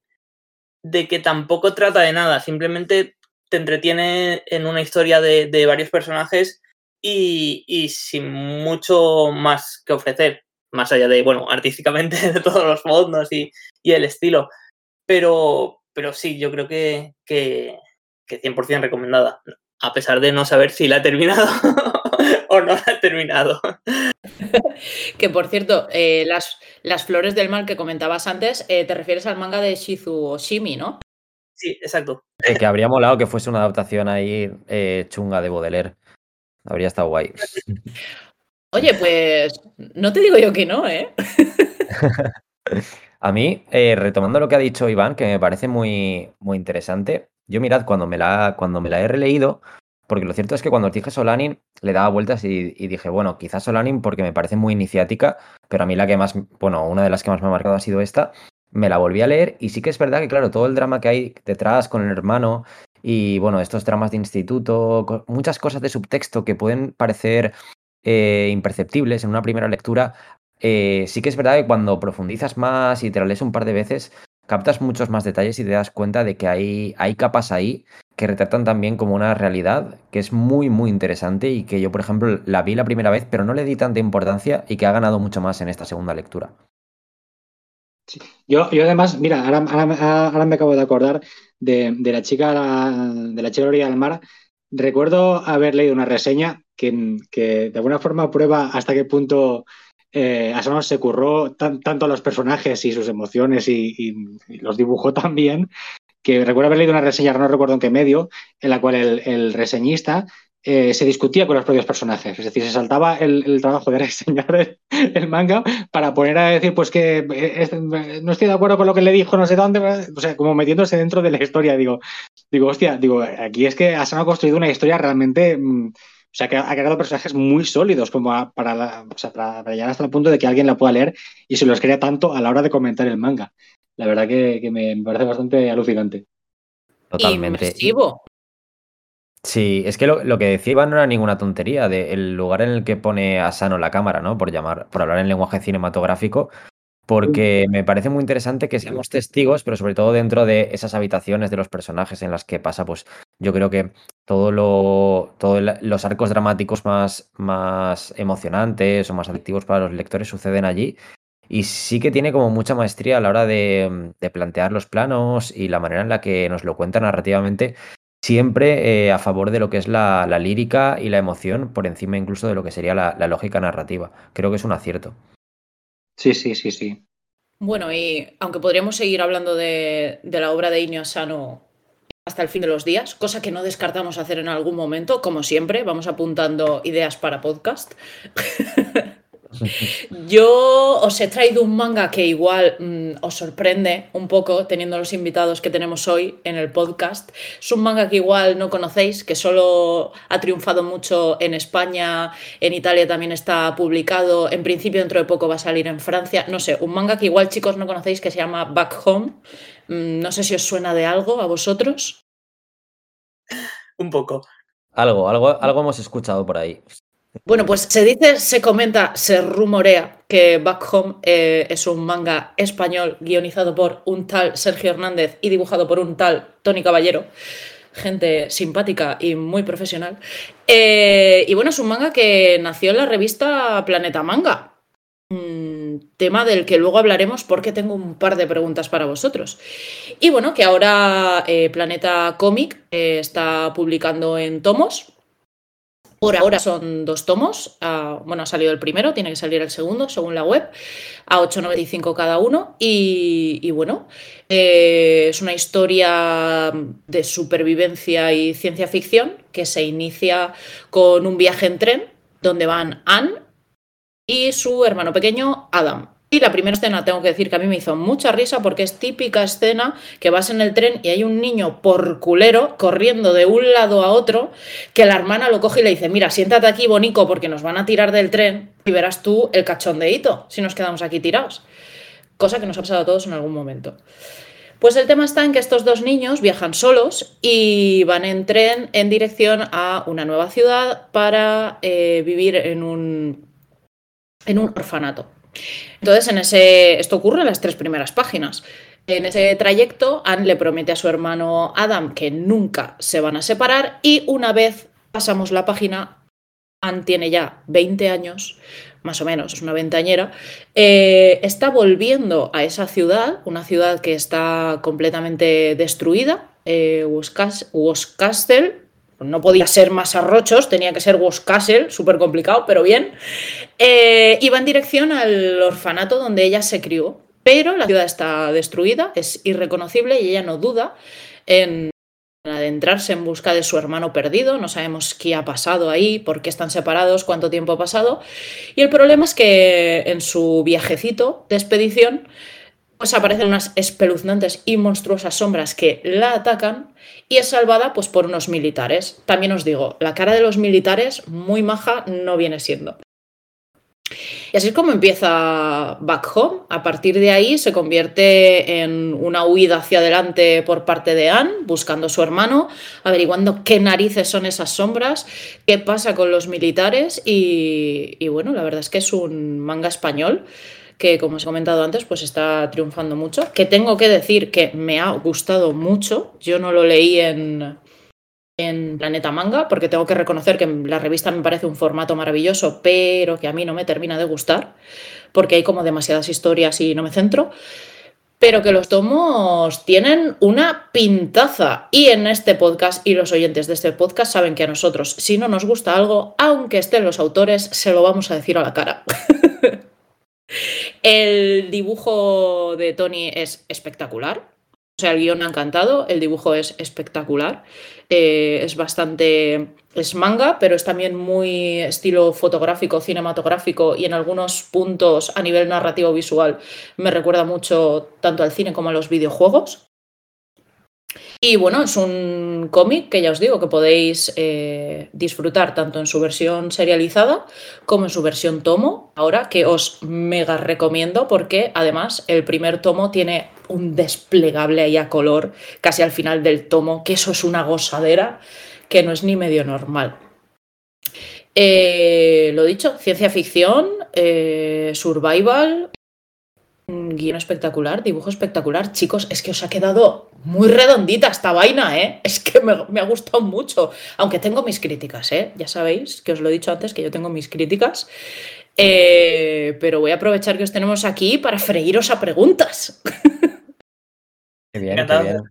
de que tampoco trata de nada, simplemente te entretiene en una historia de, varios personajes y, y, sin mucho más que ofrecer más allá de, bueno, *laughs* artísticamente de todos los fondos y, el estilo. Pero, pero sí, yo creo que, que, que 100% recomendada, a pesar de no saber si la ha terminado *laughs* o no la *laughs* ha terminado. *laughs*
que por cierto, eh, las, las flores del mal que comentabas antes, eh, te refieres al manga de Shizu Oshimi, ¿no?
Sí, exacto.
que habría molado que fuese una adaptación ahí eh, chunga de Baudelaire. Habría estado guay. *laughs*
Oye, pues no te digo yo que no, ¿eh?
A mí, eh, retomando lo que ha dicho Iván, que me parece muy, muy interesante, yo mirad, cuando me, la, cuando me la he releído, porque lo cierto es que cuando dije Solanin le daba vueltas y, dije, bueno, quizás Solanin porque me parece muy iniciática, pero a mí la que más, bueno, una de las que más me ha marcado ha sido esta, me la volví a leer y sí que es verdad que, claro, todo el drama que hay detrás con el hermano y, bueno, estos dramas de instituto, muchas cosas de subtexto que pueden parecer eh, imperceptibles en una primera lectura, eh, sí que es verdad que cuando profundizas más y te la lees un par de veces, captas muchos más detalles y te das cuenta de que hay, hay capas ahí que retratan también como una realidad que es muy, muy interesante y que yo, por ejemplo, la vi la primera vez, pero no le di tanta importancia y que ha ganado mucho más en esta segunda lectura.
Yo, yo además, mira, ahora, ahora, me acabo de acordar de, la chica de la chica del mar. Recuerdo haber leído una reseña que, de alguna forma prueba hasta qué punto eh, Asano se curró tanto a los personajes y sus emociones y, los dibujó *laughs* tan bien, que recuerdo haber leído una reseña, no recuerdo en qué medio, en la cual el, reseñista eh, se discutía con los propios personajes. Es decir, se saltaba el, trabajo de *laughs* reseñar el, manga para poner a decir, pues que eh, no estoy de acuerdo con lo que le dijo, no sé dónde, o sea, como metiéndose dentro de la historia. Digo, digo, hostia, digo, aquí es que Asano ha construido una historia realmente mm, o sea, que ha creado personajes muy sólidos como para, para, llegar hasta el punto de que alguien la pueda leer y se los crea tanto a la hora de comentar el manga. La verdad que, me, parece bastante alucinante.
Totalmente. Sí, es que lo, que decía Iván no era ninguna tontería, de el lugar en el que pone a Sano la cámara, ¿no? Por llamar, por hablar en lenguaje cinematográfico, porque me parece muy interesante que seamos testigos, pero sobre todo dentro de esas habitaciones de los personajes en las que pasa, pues yo creo que todo lo, todos los arcos dramáticos más, más emocionantes o más adictivos para los lectores suceden allí. Y sí que tiene como mucha maestría a la hora de, plantear los planos y la manera en la que nos lo cuenta narrativamente, siempre eh, a favor de lo que es la, lírica y la emoción, por encima incluso de lo que sería la lógica narrativa. Creo que es un acierto.
Sí, sí, sí, sí.
Bueno, y aunque podríamos seguir hablando de, la obra de Inio Asano hasta el fin de los días, cosa que no descartamos hacer en algún momento, como siempre, vamos apuntando ideas para podcast. *laughs* *laughs* Yo os he traído un manga que igual mm, os sorprende un poco teniendo los invitados que tenemos hoy en el podcast. Es un manga que igual no conocéis, que solo ha triunfado mucho en España, en Italia también está publicado, en principio dentro de poco va a salir en Francia. No sé, un manga que igual chicos no conocéis que se llama Back Home. Mm, no sé si os suena de algo a vosotros.
Un poco.
Algo, algo, algo hemos escuchado por ahí.
Bueno, pues se dice, se comenta, se rumorea que Back Home eh, es un manga español guionizado por un tal Sergio Hernández y dibujado por un tal Tony Caballero. Gente simpática y muy profesional. Eh, y bueno, es un manga que nació en la revista Planeta Manga. tema del que luego hablaremos porque tengo un par de preguntas para vosotros. Y bueno, que ahora eh, Planeta Comic está publicando en tomos Por ahora son dos tomos. ah, bueno, ha salido el primero, tiene que salir el segundo, según la web, a 8,95 cada uno. Y, bueno, eh, es una historia de supervivencia y ciencia ficción que se inicia con un viaje en tren donde van Anne y su hermano pequeño Adam. Y la primera escena, tengo que decir que a mí me hizo mucha risa porque es típica escena que vas en el tren y hay un niño por culero corriendo de un lado a otro que la hermana lo coge y le dice, mira, siéntate aquí, bonico, porque nos van a tirar del tren y verás tú el cachondeíto si nos quedamos aquí tirados. Cosa que nos ha pasado a todos en algún momento. Pues el tema está en que estos dos niños viajan solos y van en tren en dirección a una nueva ciudad para eh, vivir en un, en un orfanato. Entonces, en ese, esto ocurre en las tres primeras páginas. En ese trayecto, Anne le promete a su hermano Adam que nunca se van a separar y una vez pasamos la página, Anne tiene ya 20 años, más o menos, es una ventañera, eh, está volviendo a esa ciudad, una ciudad que está completamente destruida, eh, Wascas- Wascastle, no podía ser más arrochos, tenía que ser Wascastle, súper complicado, pero bien. Eh, va en dirección al orfanato donde ella se crió, pero la ciudad está destruida, es irreconocible y ella no duda en adentrarse en busca de su hermano perdido, no sabemos qué ha pasado ahí, por qué están separados, cuánto tiempo ha pasado. Y el problema es que en su viajecito de expedición, pues aparecen unas espeluznantes y monstruosas sombras que la atacan y es salvada pues por unos militares. También os digo, la cara de los militares muy maja no viene siendo. Y así es como empieza Back Home. A partir de ahí se convierte en una huida hacia adelante por parte de Anne, buscando a su hermano, averiguando qué narices son esas sombras, qué pasa con los militares y, y bueno, la verdad es que es un manga español que como os he comentado antes, pues está triunfando mucho. Que tengo que decir que me ha gustado mucho. Yo no lo leí en, en Planeta Manga, porque tengo que reconocer que la revista me parece un formato maravilloso, pero que a mí no me termina de gustar, porque hay como demasiadas historias y no me centro. Pero que los tomos tienen una pintaza. Y en este podcast, y los oyentes de este podcast saben que a nosotros, si no nos gusta algo, aunque estén los autores, se lo vamos a decir a la cara. *laughs* El dibujo de Tony es espectacular. O sea, el guion ha encantado, el dibujo es espectacular. Eh, es bastante. Es manga, pero es también muy estilo fotográfico, cinematográfico y en algunos puntos a nivel narrativo visual me recuerda mucho tanto al cine como a los videojuegos. Y bueno, es un cómic que ya os digo que podéis eh, disfrutar tanto en su versión serializada como en su versión tomo, ahora que os mega recomiendo porque además el primer tomo tiene un desplegable ahí a color casi al final del tomo, que eso es una gozadera que no es ni medio normal. Eh, lo dicho, ciencia ficción, eh, survival, guion espectacular, dibujo espectacular. Chicos, es que os ha quedado muy redondita esta vaina, ¿eh? Es que me, me, ha gustado mucho. Aunque tengo mis críticas, ¿eh? Ya sabéis que os lo he dicho antes, que yo tengo mis críticas. Eh, pero voy a aprovechar que os tenemos aquí para freíros a preguntas.
Qué bien, qué bien.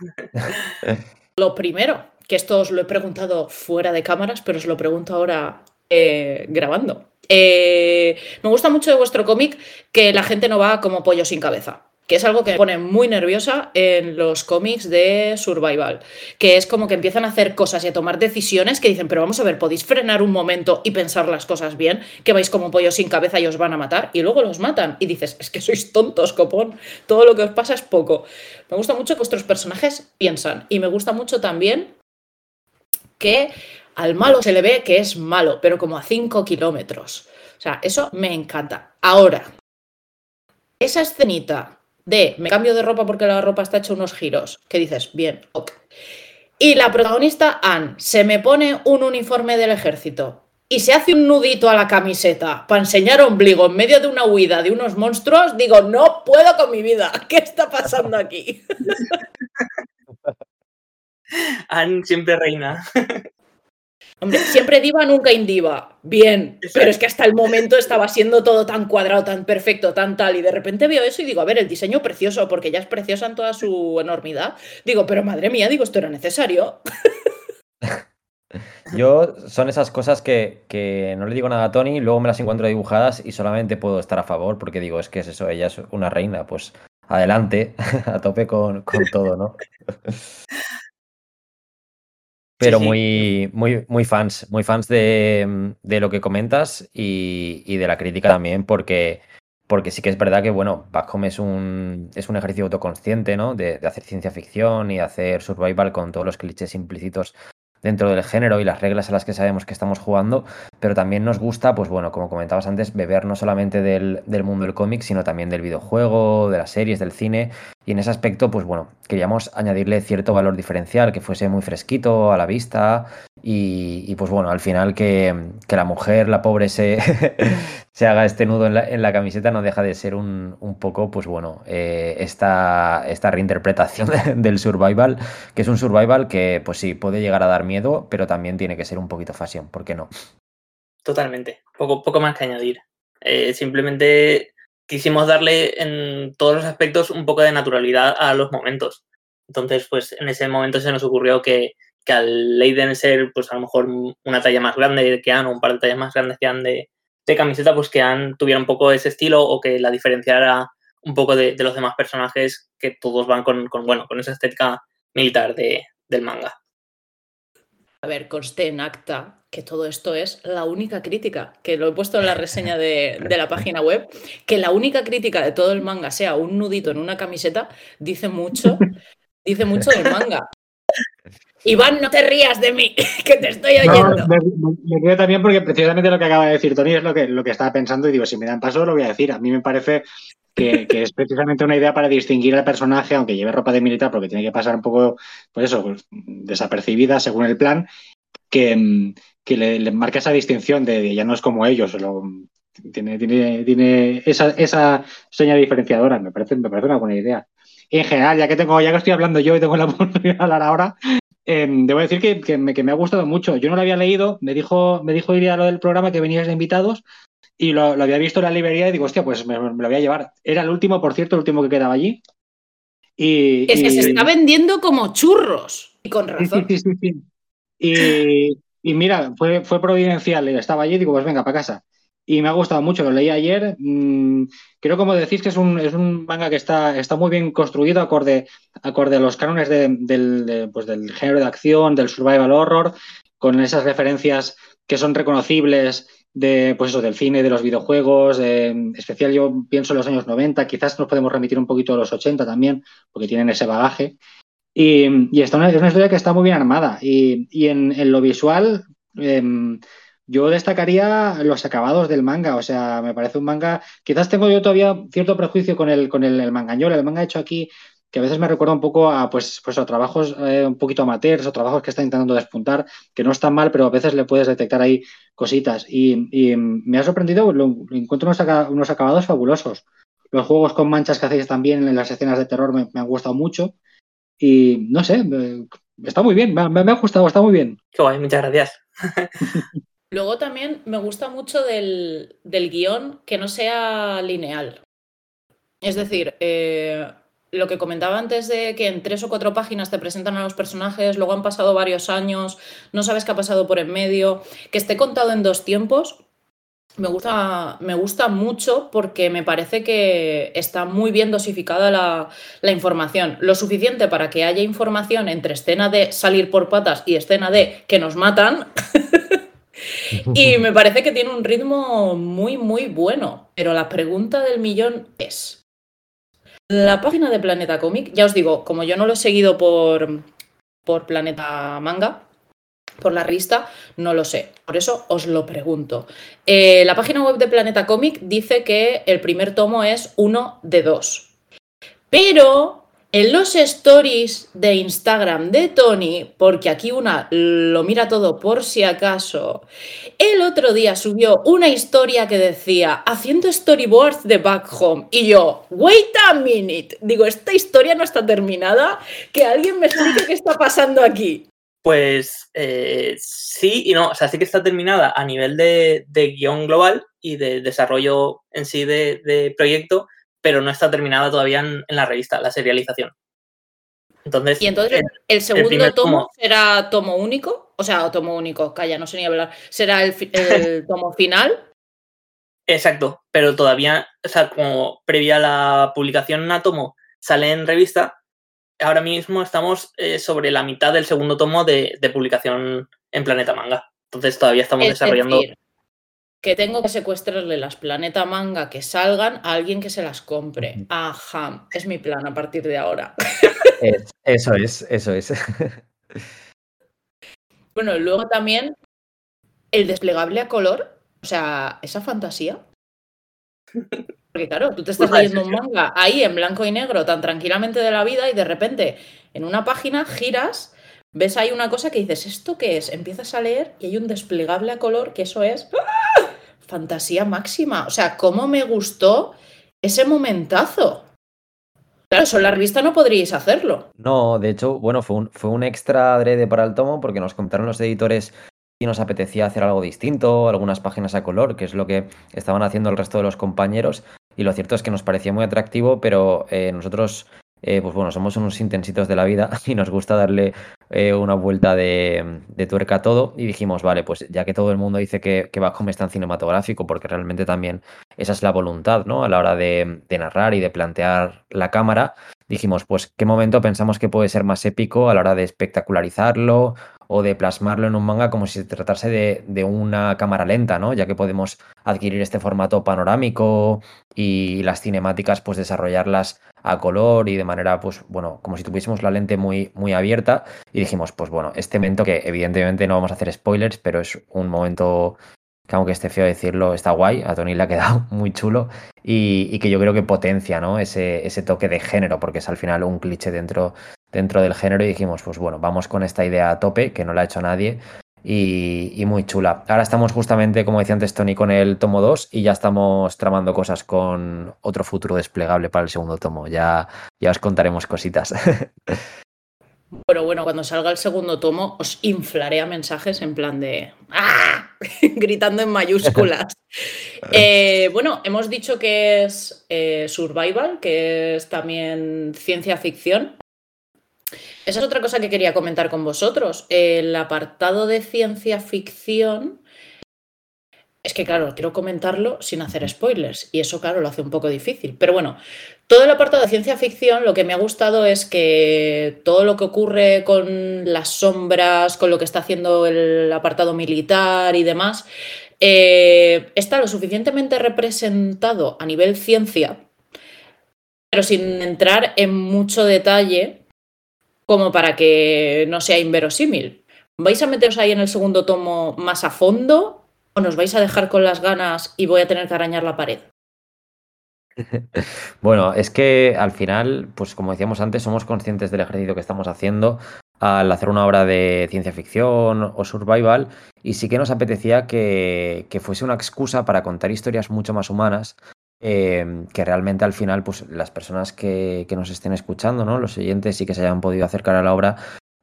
*laughs*
Lo primero, que esto os lo he preguntado fuera de cámaras, pero os lo pregunto ahora eh, grabando. Eh, me gusta mucho de vuestro cómic que la gente no va como pollo sin cabeza, que es algo que me pone muy nerviosa en los cómics de Survival, que es como que empiezan a hacer cosas y a tomar decisiones que dicen, pero vamos a ver, podéis frenar un momento y pensar las cosas bien, que vais como pollo sin cabeza y os van a matar, y luego los matan, y dices, es que sois tontos, copón, todo lo que os pasa es poco. Me gusta mucho que vuestros personajes piensan, y me gusta mucho también que al malo se le ve que es malo, pero como a 5 kilómetros. O sea, eso me encanta. Ahora, esa escenita de me cambio de ropa porque la ropa está hecha unos giros, que dices, bien, ok. Y la protagonista, Anne, se me pone un uniforme del ejército y se hace un nudito a la camiseta para enseñar ombligo en medio de una huida de unos monstruos, digo, no puedo con mi vida. ¿Qué está pasando aquí? *laughs*
Anne siempre reina. *laughs*
Hombre, siempre diva, nunca indiva. Bien, Exacto. pero es que hasta el momento estaba siendo todo tan cuadrado, tan perfecto, tan tal, y de repente veo eso y digo, a ver, el diseño precioso, porque ya es preciosa en toda su enormidad. Digo, pero madre mía, digo, esto era necesario. *laughs*
Yo son esas cosas que, que no le digo nada a Tony, luego me las encuentro dibujadas y solamente puedo estar a favor porque digo, es que es eso, ella es una reina, pues adelante, *laughs* a tope con, con todo, ¿no? *laughs* Pero
sí.
muy, muy, muy fans, muy fans de, de lo que comentas y, y de la crítica también, porque, porque sí que es verdad que, bueno, Back Home es un, es un ejercicio autoconsciente, ¿no? De, de hacer ciencia ficción y hacer survival con todos los clichés implícitos dentro del género y las reglas a las que sabemos que estamos jugando, pero también nos gusta, pues bueno, como comentabas antes, beber no solamente del, del mundo del cómic, sino también del videojuego, de las series, del cine, y en ese aspecto, pues bueno, queríamos añadirle cierto valor diferencial, que fuese muy fresquito a la vista, y, pues bueno, al final que, que la mujer, la pobre, se, *laughs* se haga este nudo en la, en la, camiseta no deja de ser un, un poco, pues bueno, eh, esta, esta reinterpretación *laughs* del survival, que es un survival que, pues sí, puede llegar a dar miedo, pero también tiene que ser un poquito fashion, ¿por qué no?
Totalmente, poco, poco más que añadir. Eh, simplemente quisimos darle en todos los aspectos un poco de naturalidad a los momentos. Entonces, pues en ese momento se nos ocurrió que, que al Leiden ser, pues a lo mejor una talla más grande que Anne o un par de tallas más grandes que Anne de, de camiseta, pues que Anne tuviera un poco ese estilo o que la diferenciara un poco de, los demás personajes que todos van con, con, bueno, con esa estética militar de, del manga.
A ver, conste en acta que todo esto es la única crítica, que lo he puesto en la reseña de, de, la página web, que la única crítica de todo el manga sea un nudito en una camiseta, dice mucho, dice mucho del manga. Iván, no te rías de mí, *laughs* que te estoy oyendo.
No, me, me, río también porque precisamente lo que acaba de decir Tony es lo que, lo que estaba pensando y digo, si me dan paso lo voy a decir. A mí me parece que, que, es precisamente una idea para distinguir al personaje, aunque lleve ropa de militar, porque tiene que pasar un poco, pues eso, pues, desapercibida según el plan, que, que le, le, marca esa distinción de, de, ya no es como ellos, lo, tiene, tiene, tiene esa, esa seña diferenciadora, me parece, me parece una buena idea. Y en general, ya que tengo, ya que estoy hablando yo y tengo la *laughs* oportunidad de hablar ahora, eh, debo decir que, que, me, que, me, ha gustado mucho. Yo no lo había leído, me dijo, me dijo Iria lo del programa que venías de invitados y lo, lo, había visto en la librería y digo, hostia, pues me, me, lo voy a llevar. Era el último, por cierto, el último que quedaba allí. Y,
es que y... se está vendiendo como churros. Y con razón.
Sí, sí, sí, y, y, mira, fue, providencial. Estaba allí y digo, pues venga, para casa. Y me ha gustado mucho, lo leí ayer. Mmm, creo, como decís, que es un, manga que está, está muy bien construido, acorde, a los cánones de, del, de, pues del género de acción, del survival horror, con esas referencias que son reconocibles de, pues eso, del cine, de los videojuegos, en especial yo pienso en los años 90, quizás nos podemos remitir un poquito a los 80 también, porque tienen ese bagaje. Y, y es una historia que está muy bien armada. Y, en, lo visual, eh, yo destacaría los acabados del manga. O sea, me parece un manga. Quizás tengo yo todavía cierto prejuicio con el, con el, el mangañol. El manga hecho aquí, que a veces me recuerda un poco a, pues, pues a trabajos eh, un poquito amateurs o trabajos que está intentando despuntar, que no están mal, pero a veces le puedes detectar ahí cositas. Y, me ha sorprendido, lo encuentro unos, unos, acabados fabulosos. Los juegos con manchas que hacéis también en las escenas de terror me, me han gustado mucho. Y no sé, está muy bien, me, me ha gustado, está muy bien.
Qué guay, muchas gracias. *laughs*
Luego también me gusta mucho del, del, guion que no sea lineal. Es decir, eh, lo que comentaba antes de que en tres o cuatro páginas te presentan a los personajes, luego han pasado varios años, no sabes qué ha pasado por en medio, que esté contado en dos tiempos, me gusta, me gusta mucho porque me parece que está muy bien dosificada la, información. Lo suficiente para que haya información entre escena de salir por patas y escena de que nos matan. *laughs* y me parece que tiene un ritmo muy, muy bueno. Pero la pregunta del millón es, la página de Planeta Comic, ya os digo, como yo no lo he seguido por, por Planeta Manga, por la revista, no lo sé. Por eso os lo pregunto. Eh, la página web de Planeta Comic dice que el primer tomo es uno de dos. Pero en los stories de Instagram de Tony, porque aquí una lo mira todo por si acaso, el otro día subió una historia que decía haciendo storyboards de Back Home. Y yo, wait a minute. Digo, esta historia no está terminada. Que alguien me explique qué está pasando aquí.
Pues eh, sí y no, o sea, sí que está terminada a nivel de, de guion global y de desarrollo en sí de, de, proyecto, pero no está terminada todavía en, en la revista, la serialización. Entonces,
¿Y entonces el, el segundo el tomo, tomo será tomo único? o sea, tomo único, calla, no sé ni hablar. ¿Será el, el *laughs* tomo final?
Exacto, pero todavía, o sea, como previa a la publicación en Atomo sale en revista, ahora mismo estamos eh, sobre la mitad del segundo tomo de, de, publicación en Planeta Manga. Entonces todavía estamos
es
desarrollando.
Decir, que tengo que secuestrarle las Planeta Manga que salgan a alguien que se las compre. Ajá, es mi plan a partir de ahora.
Es, eso es, eso es. *laughs*
Bueno, luego también el desplegable a color, o sea, esa fantasía. *laughs* Porque claro, tú te estás leyendo un manga ahí en blanco y negro tan tranquilamente de la vida y de repente en una página giras, ves ahí una cosa que dices, ¿esto qué es? Empiezas a leer y hay un desplegable a color que eso es ¡ah! fantasía máxima. O sea, ¿cómo me gustó ese momentazo? Claro, eso en la revista no podríais hacerlo.
No, de hecho, bueno, fue un, fue un extra adrede para el tomo porque nos contaron los editores y nos apetecía hacer algo distinto, algunas páginas a color, que es lo que estaban haciendo el resto de los compañeros. Y lo cierto es que nos parecía muy atractivo, pero eh, nosotros, eh, pues bueno, somos unos intensitos de la vida *laughs* y nos gusta darle eh, una vuelta de, tuerca a todo. Y dijimos, vale, pues ya que todo el mundo dice que, que Backhome es tan cinematográfico, porque realmente también esa es la voluntad, ¿no? A la hora de narrar y de plantear la cámara, dijimos, pues, ¿qué momento pensamos que puede ser más épico a la hora de espectacularizarlo o de plasmarlo en un manga como si se tratase de, de, una cámara lenta, ¿no? Ya que podemos adquirir este formato panorámico y las cinemáticas, pues desarrollarlas a color y de manera, pues bueno, como si tuviésemos la lente muy, muy abierta. Y dijimos, pues bueno, este momento que evidentemente no vamos a hacer spoilers, pero es un momento que aunque esté feo decirlo, está guay, a Tony le ha quedado *laughs* muy chulo y, que yo creo que potencia ¿no? ese, ese, toque de género, porque es al final un cliché dentro, dentro del género y dijimos, pues bueno, vamos con esta idea a tope, que no la ha hecho nadie y, y, muy chula. Ahora estamos justamente, como decía antes Tony, con el tomo 2 y ya estamos tramando cosas con otro futuro desplegable para el segundo tomo, ya, ya os contaremos cositas. *laughs*
Bueno, bueno, cuando salga el segundo tomo os inflaré a mensajes en plan de ¡Ah! *laughs* gritando en mayúsculas. *laughs* eh, bueno, hemos dicho que es eh, survival, que es también ciencia ficción. Esa es otra cosa que quería comentar con vosotros. El apartado de ciencia ficción es que, claro, quiero comentarlo sin hacer spoilers y eso, claro, lo hace un poco difícil. Pero bueno, todo el apartado de ciencia ficción, lo que me ha gustado es que todo lo que ocurre con las sombras, con lo que está haciendo el apartado militar y demás, eh, está lo suficientemente representado a nivel ciencia, pero sin entrar en mucho detalle como para que no sea inverosímil. ¿Vais a meteros ahí en el segundo tomo más a fondo o nos vais a dejar con las ganas y voy a tener que arañar la pared? *laughs*
Bueno, es que al final, pues como decíamos antes, somos conscientes del ejercicio que estamos haciendo al hacer una obra de ciencia ficción o survival y sí que nos apetecía que, que fuese una excusa para contar historias mucho más humanas eh, que realmente al final pues las personas que, que, nos estén escuchando, ¿no? los oyentes y que se hayan podido acercar a la obra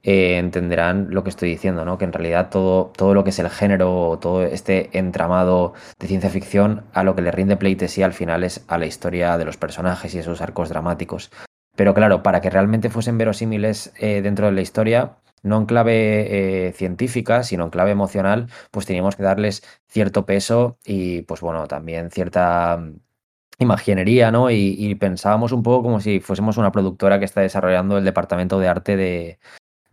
eh, entenderán lo que estoy diciendo, ¿no? Que en realidad todo, todo lo que es el género, todo este entramado de ciencia ficción, a lo que le rinde pleitesía al final es a la historia de los personajes y esos arcos dramáticos. Pero claro, para que realmente fuesen verosímiles eh, dentro de la historia, no en clave eh, científica, sino en clave emocional, pues teníamos que darles cierto peso y, pues bueno, también cierta mm, imaginería, ¿no? Y, y, pensábamos un poco como si fuésemos una productora que está desarrollando el departamento de arte de,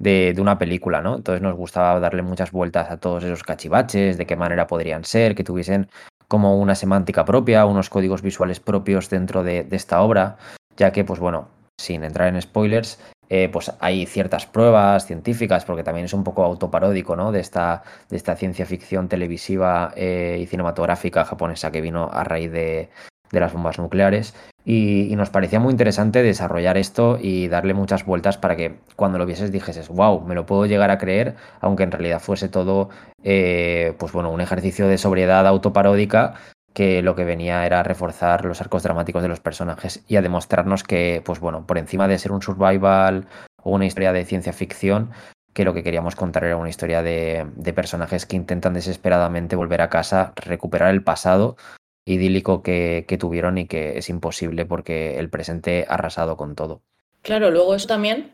de, de, una película, ¿no? Entonces nos gustaba darle muchas vueltas a todos esos cachivaches, de qué manera podrían ser, que tuviesen como una semántica propia, unos códigos visuales propios dentro de, de esta obra, ya que, pues bueno, sin entrar en spoilers, eh, pues hay ciertas pruebas científicas, porque también es un poco autoparódico, ¿no? De esta, de esta ciencia ficción televisiva eh, y cinematográfica japonesa que vino a raíz de, de las bombas nucleares. Y, nos parecía muy interesante desarrollar esto y darle muchas vueltas para que cuando lo vieses dijeses, wow, me lo puedo llegar a creer, aunque en realidad fuese todo, eh, pues bueno, un ejercicio de sobriedad autoparódica que lo que venía era reforzar los arcos dramáticos de los personajes y a demostrarnos que, pues bueno, por encima de ser un survival o una historia de ciencia ficción, que lo que queríamos contar era una historia de personajes que intentan desesperadamente volver a casa, recuperar el pasado idílico que, que, tuvieron y que es imposible porque el presente ha arrasado con todo.
Claro, luego eso también,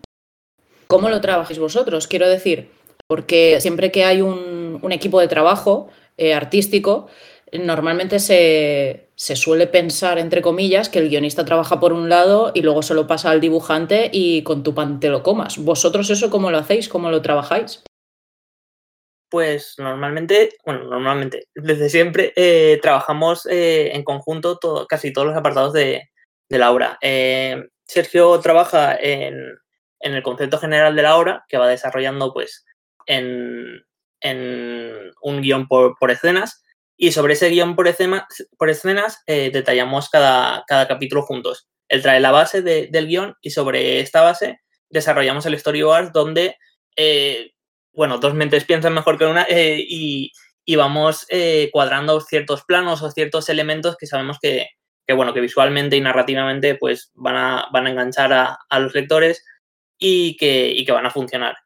¿cómo lo trabajáis vosotros? Quiero decir, porque siempre que hay un, equipo de trabajo eh, artístico, normalmente se, se, suele pensar, entre comillas, que el guionista trabaja por un lado y luego se lo pasa al dibujante y con tu pan te lo comas. ¿Vosotros eso cómo lo hacéis? ¿Cómo lo trabajáis?
Pues normalmente, bueno, normalmente, desde siempre eh, trabajamos eh, en conjunto todo, casi todos los apartados de, de la obra. Eh, Sergio trabaja en, en, el concepto general de la obra, que va desarrollando pues en, en un guion por, por, escenas, y sobre ese guion por, escena, por escenas detallamos cada, cada, capítulo juntos. Él trae la base de, del guion y sobre esta base desarrollamos el storyboard donde bueno, dos mentes piensan mejor que una eh, y, y, vamos eh, cuadrando ciertos planos o ciertos elementos que sabemos que, que, bueno, que visualmente y narrativamente pues van a, van a enganchar a, a los lectores y que, y que van a funcionar.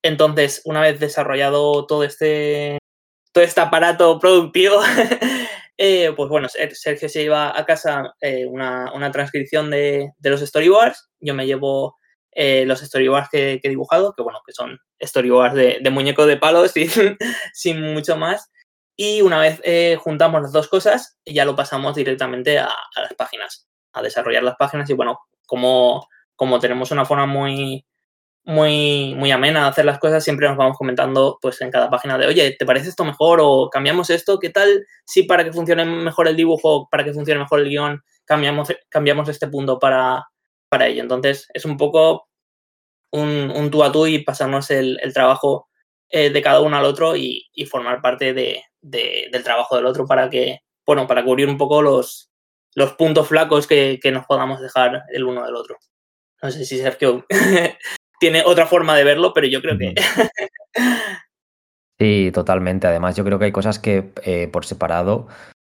Entonces, una vez desarrollado todo este, todo este aparato productivo, *laughs* eh, pues bueno, Sergio se lleva a casa una, una, transcripción de, de, los storyboards, yo me llevo eh, los storyboards que, que, he dibujado, que bueno, que son storyboards de, de muñeco de palos *laughs* y sin mucho más. Y una vez eh, juntamos las dos cosas, ya lo pasamos directamente a, a, las páginas, a desarrollar las páginas. Y bueno, como, como tenemos una forma muy, muy, muy amena de hacer las cosas, siempre nos vamos comentando pues en cada página de, oye, ¿te parece esto mejor? O cambiamos esto, ¿qué tal? Si para que funcione mejor el dibujo, para que funcione mejor el guion, cambiamos, cambiamos este punto para, para ello. Entonces, es un poco un, un tú a tú y pasarnos el, el trabajo eh, de cada uno al otro y, y formar parte de, de, del trabajo del otro para que, bueno, para cubrir un poco los, los puntos flacos que, que nos podamos dejar el uno del otro. No sé si Sergio *laughs* tiene otra forma de verlo, pero yo creo que... *laughs*
Sí, totalmente. Además, yo creo que hay cosas que eh, por separado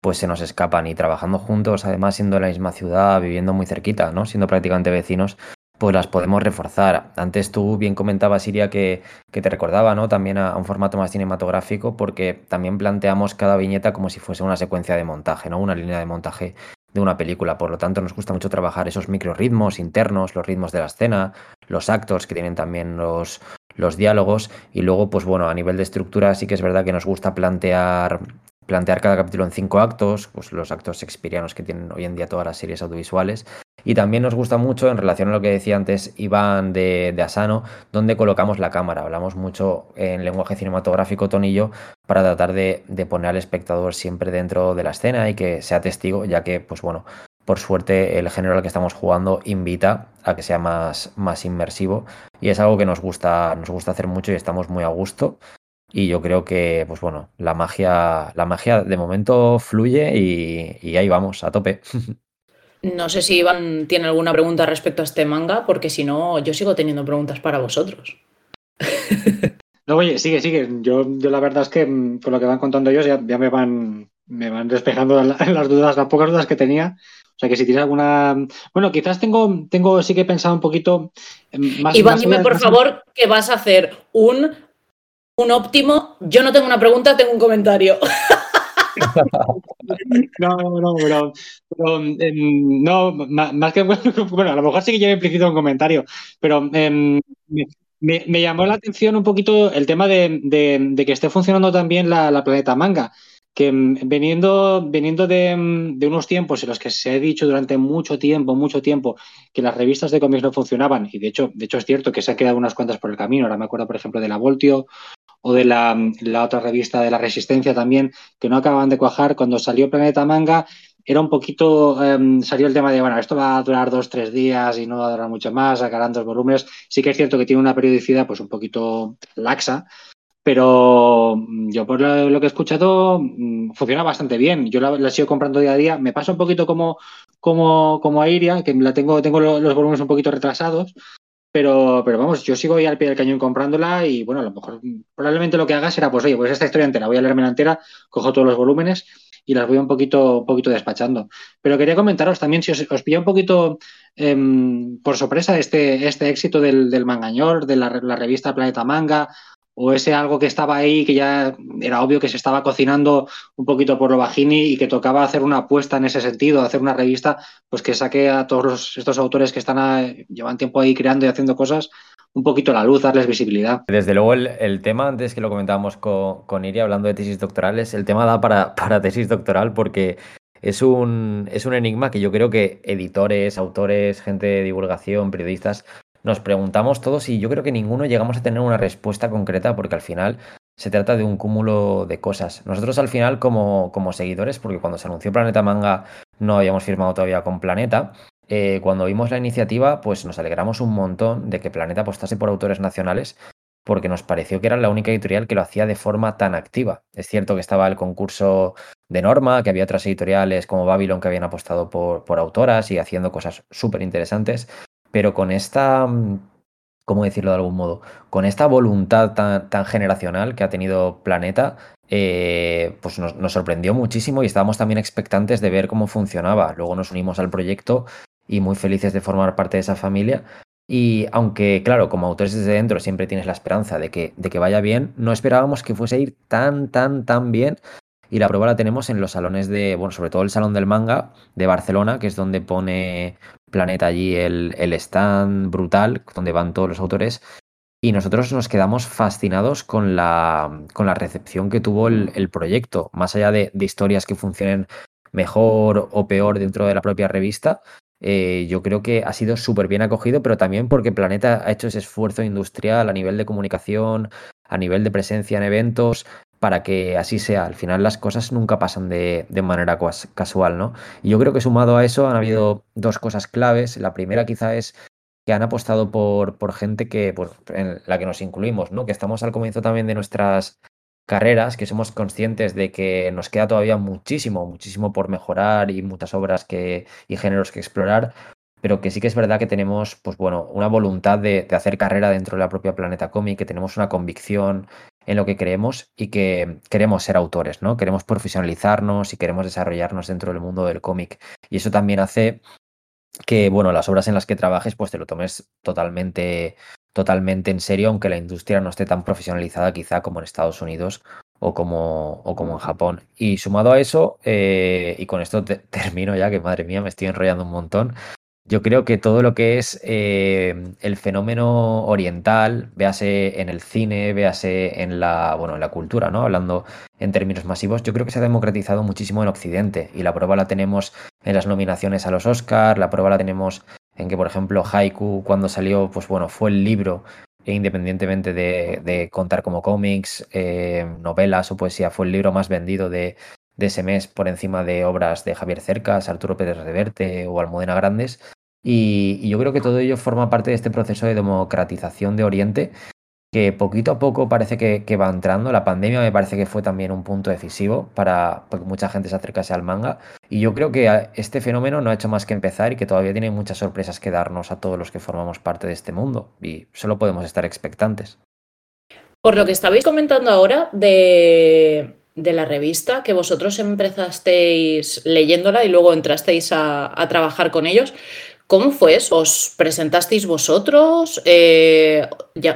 pues se nos escapan y trabajando juntos, además siendo en la misma ciudad, viviendo muy cerquita, ¿no? Siendo prácticamente vecinos, pues las podemos reforzar. Antes tú bien comentabas, Iria, que, que te recordaba, ¿no? También a, un formato más cinematográfico, porque también planteamos cada viñeta como si fuese una secuencia de montaje, ¿no? Una línea de montaje de una película. Por lo tanto, nos gusta mucho trabajar esos microritmos internos, los ritmos de la escena, los actos que tienen también los, los diálogos. Y luego, pues bueno, a nivel de estructura sí que es verdad que nos gusta plantear plantear cada capítulo en cinco actos, pues los actos shakespearianos que tienen hoy en día todas las series audiovisuales. Y también nos gusta mucho, en relación a lo que decía antes Iván de, Asano, donde colocamos la cámara. Hablamos mucho en lenguaje cinematográfico, Tonillo, para tratar de, de, poner al espectador siempre dentro de la escena y que sea testigo, ya que, pues bueno, por suerte el género al que estamos jugando invita a que sea más, más inmersivo y es algo que nos gusta, nos gusta hacer mucho y estamos muy a gusto. Y yo creo que, pues bueno, la magia, la magia de momento fluye y, y ahí vamos, a tope. *laughs*
No sé si Iván tiene alguna pregunta respecto a este manga, porque si no, yo sigo teniendo preguntas para vosotros. *laughs*
No, oye, sigue, sigue. Yo, yo la verdad es que mm, con lo que van contando ellos ya, ya me van me van despejando *laughs* las dudas, las pocas dudas que tenía. O sea que si tienes alguna. Bueno, quizás tengo, tengo sí que he pensado un poquito
más. Iván, más dime por más... favor que vas a hacer un, un óptimo. Yo no tengo una pregunta, tengo un comentario. *laughs*
no, no, pero, eh, no, más que *laughs* bueno, a lo mejor sí que lleva implícito un comentario, pero eh, me, llamó la atención un poquito el tema de, que esté funcionando también la, la, Planeta Manga, que veniendo, veniendo de, de, unos tiempos en los que se ha dicho durante mucho tiempo, mucho tiempo, que las revistas de cómics no funcionaban, y de hecho, de hecho es cierto que se han quedado unas cuantas por el camino, ahora me acuerdo, por ejemplo, de la Voltio o de la, la, otra revista de la Resistencia también, que no acababan de cuajar. Cuando salió Planeta Manga, era un poquito, um, salió el tema de, bueno, esto va a durar dos, tres días y no va a durar mucho más, sacarán dos volúmenes. Sí que es cierto que tiene una periodicidad pues un poquito laxa, pero yo por lo, que he escuchado mmm, funciona bastante bien. Yo la, la, sigo comprando día a día. Me pasa un poquito como, como, como a Iria, que la tengo, tengo los volúmenes un poquito retrasados, pero, pero vamos, yo sigo ahí al pie del cañón comprándola y bueno, a lo mejor probablemente lo que haga será, pues oye, pues esta historia entera, voy a leerme la entera, cojo todos los volúmenes y las voy un poquito, un poquito despachando. Pero quería comentaros también si os, os pilla un poquito eh, por sorpresa este, este éxito del, del mangañor, de la, la, revista Planeta Manga o ese algo que estaba ahí, que ya era obvio que se estaba cocinando un poquito por lo bajini y que tocaba hacer una apuesta en ese sentido, hacer una revista, pues que saque a todos estos autores que están llevan tiempo ahí creando y haciendo cosas un poquito la luz, darles visibilidad.
Desde luego el, tema, antes que lo comentábamos con, con Iria hablando de tesis doctorales, el tema da para, para tesis doctoral porque es un, es un enigma que yo creo que editores, autores, gente de divulgación, periodistas, nos preguntamos todos y yo creo que ninguno llegamos a tener una respuesta concreta porque al final se trata de un cúmulo de cosas. Nosotros al final como, como seguidores, porque cuando se anunció Planeta Manga no habíamos firmado todavía con Planeta, eh, cuando vimos la iniciativa pues nos alegramos un montón de que Planeta apostase por autores nacionales porque nos pareció que era la única editorial que lo hacía de forma tan activa. Es cierto que estaba el concurso de Norma, que había otras editoriales como Babylon que habían apostado por, por autoras y haciendo cosas súper interesantes, pero con esta, mm, ¿cómo decirlo de algún modo? Con esta voluntad tan, generacional que ha tenido Planeta, eh, pues nos, sorprendió muchísimo y estábamos también expectantes de ver cómo funcionaba. Luego nos unimos al proyecto y muy felices de formar parte de esa familia. Y aunque, claro, como autores desde dentro siempre tienes la esperanza de que, de que vaya bien, no esperábamos que fuese a ir tan, tan, tan bien. Y la prueba la tenemos en los salones de, bueno, sobre todo el Salón del Manga de Barcelona, que es donde pone Planeta allí el, el stand brutal, donde van todos los autores. Y nosotros nos quedamos fascinados con la, con la recepción que tuvo el, proyecto, más allá de, de, historias que funcionen mejor o peor dentro de la propia revista, eh, yo creo que ha sido súper bien acogido, pero también porque Planeta ha hecho ese esfuerzo industrial a nivel de comunicación, a nivel de presencia en eventos, para que así sea. Al final las cosas nunca pasan de, de, manera casual, ¿no? Y yo creo que sumado a eso han habido dos cosas claves. La primera quizá es que han apostado por, por gente que, pues, en la que nos incluimos, ¿no? Que estamos al comienzo también de nuestras carreras, que somos conscientes de que nos queda todavía muchísimo, muchísimo por mejorar y muchas obras que, y géneros que explorar, pero que sí que es verdad que tenemos, pues bueno, una voluntad de, de hacer carrera dentro de la propia Planeta Comic, que tenemos una convicción en lo que creemos y que queremos ser autores, ¿no? Queremos profesionalizarnos y queremos desarrollarnos dentro del mundo del cómic. Y eso también hace que, bueno, las obras en las que trabajes, pues te lo tomes totalmente totalmente en serio, aunque la industria no esté tan profesionalizada quizá como en Estados Unidos o como, o como en Japón. Y sumado a eso, eh, y con esto te, *laughs* termino ya, que madre mía, me estoy enrollando un montón, yo creo que todo lo que es eh, el fenómeno oriental, véase en el cine, véase en la, bueno, en la cultura, ¿no? Hablando en términos masivos, yo creo que se ha democratizado muchísimo en Occidente y la prueba la tenemos en las nominaciones a los Oscars, la prueba la tenemos en que, por ejemplo, Haiku cuando salió, pues bueno, fue el libro, e independientemente de, contar como cómics, eh, novelas o poesía, fue el libro más vendido de, de, ese mes por encima de obras de Javier Cercas, Arturo Pérez Reverte o Almudena Grandes. Y, yo creo que todo ello forma parte de este proceso de democratización de Oriente que poquito a poco parece que, que, va entrando. La pandemia me parece que fue también un punto decisivo para, que mucha gente se acercase al manga. Y yo creo que este fenómeno no ha hecho más que empezar y que todavía tiene muchas sorpresas que darnos a todos los que formamos parte de este mundo. Y solo podemos estar expectantes.
Por lo que estabais comentando ahora de, de la revista, que vosotros empezasteis leyéndola y luego entrasteis a, trabajar con ellos, ¿Cómo fue eso? ¿Os presentasteis vosotros? Eh,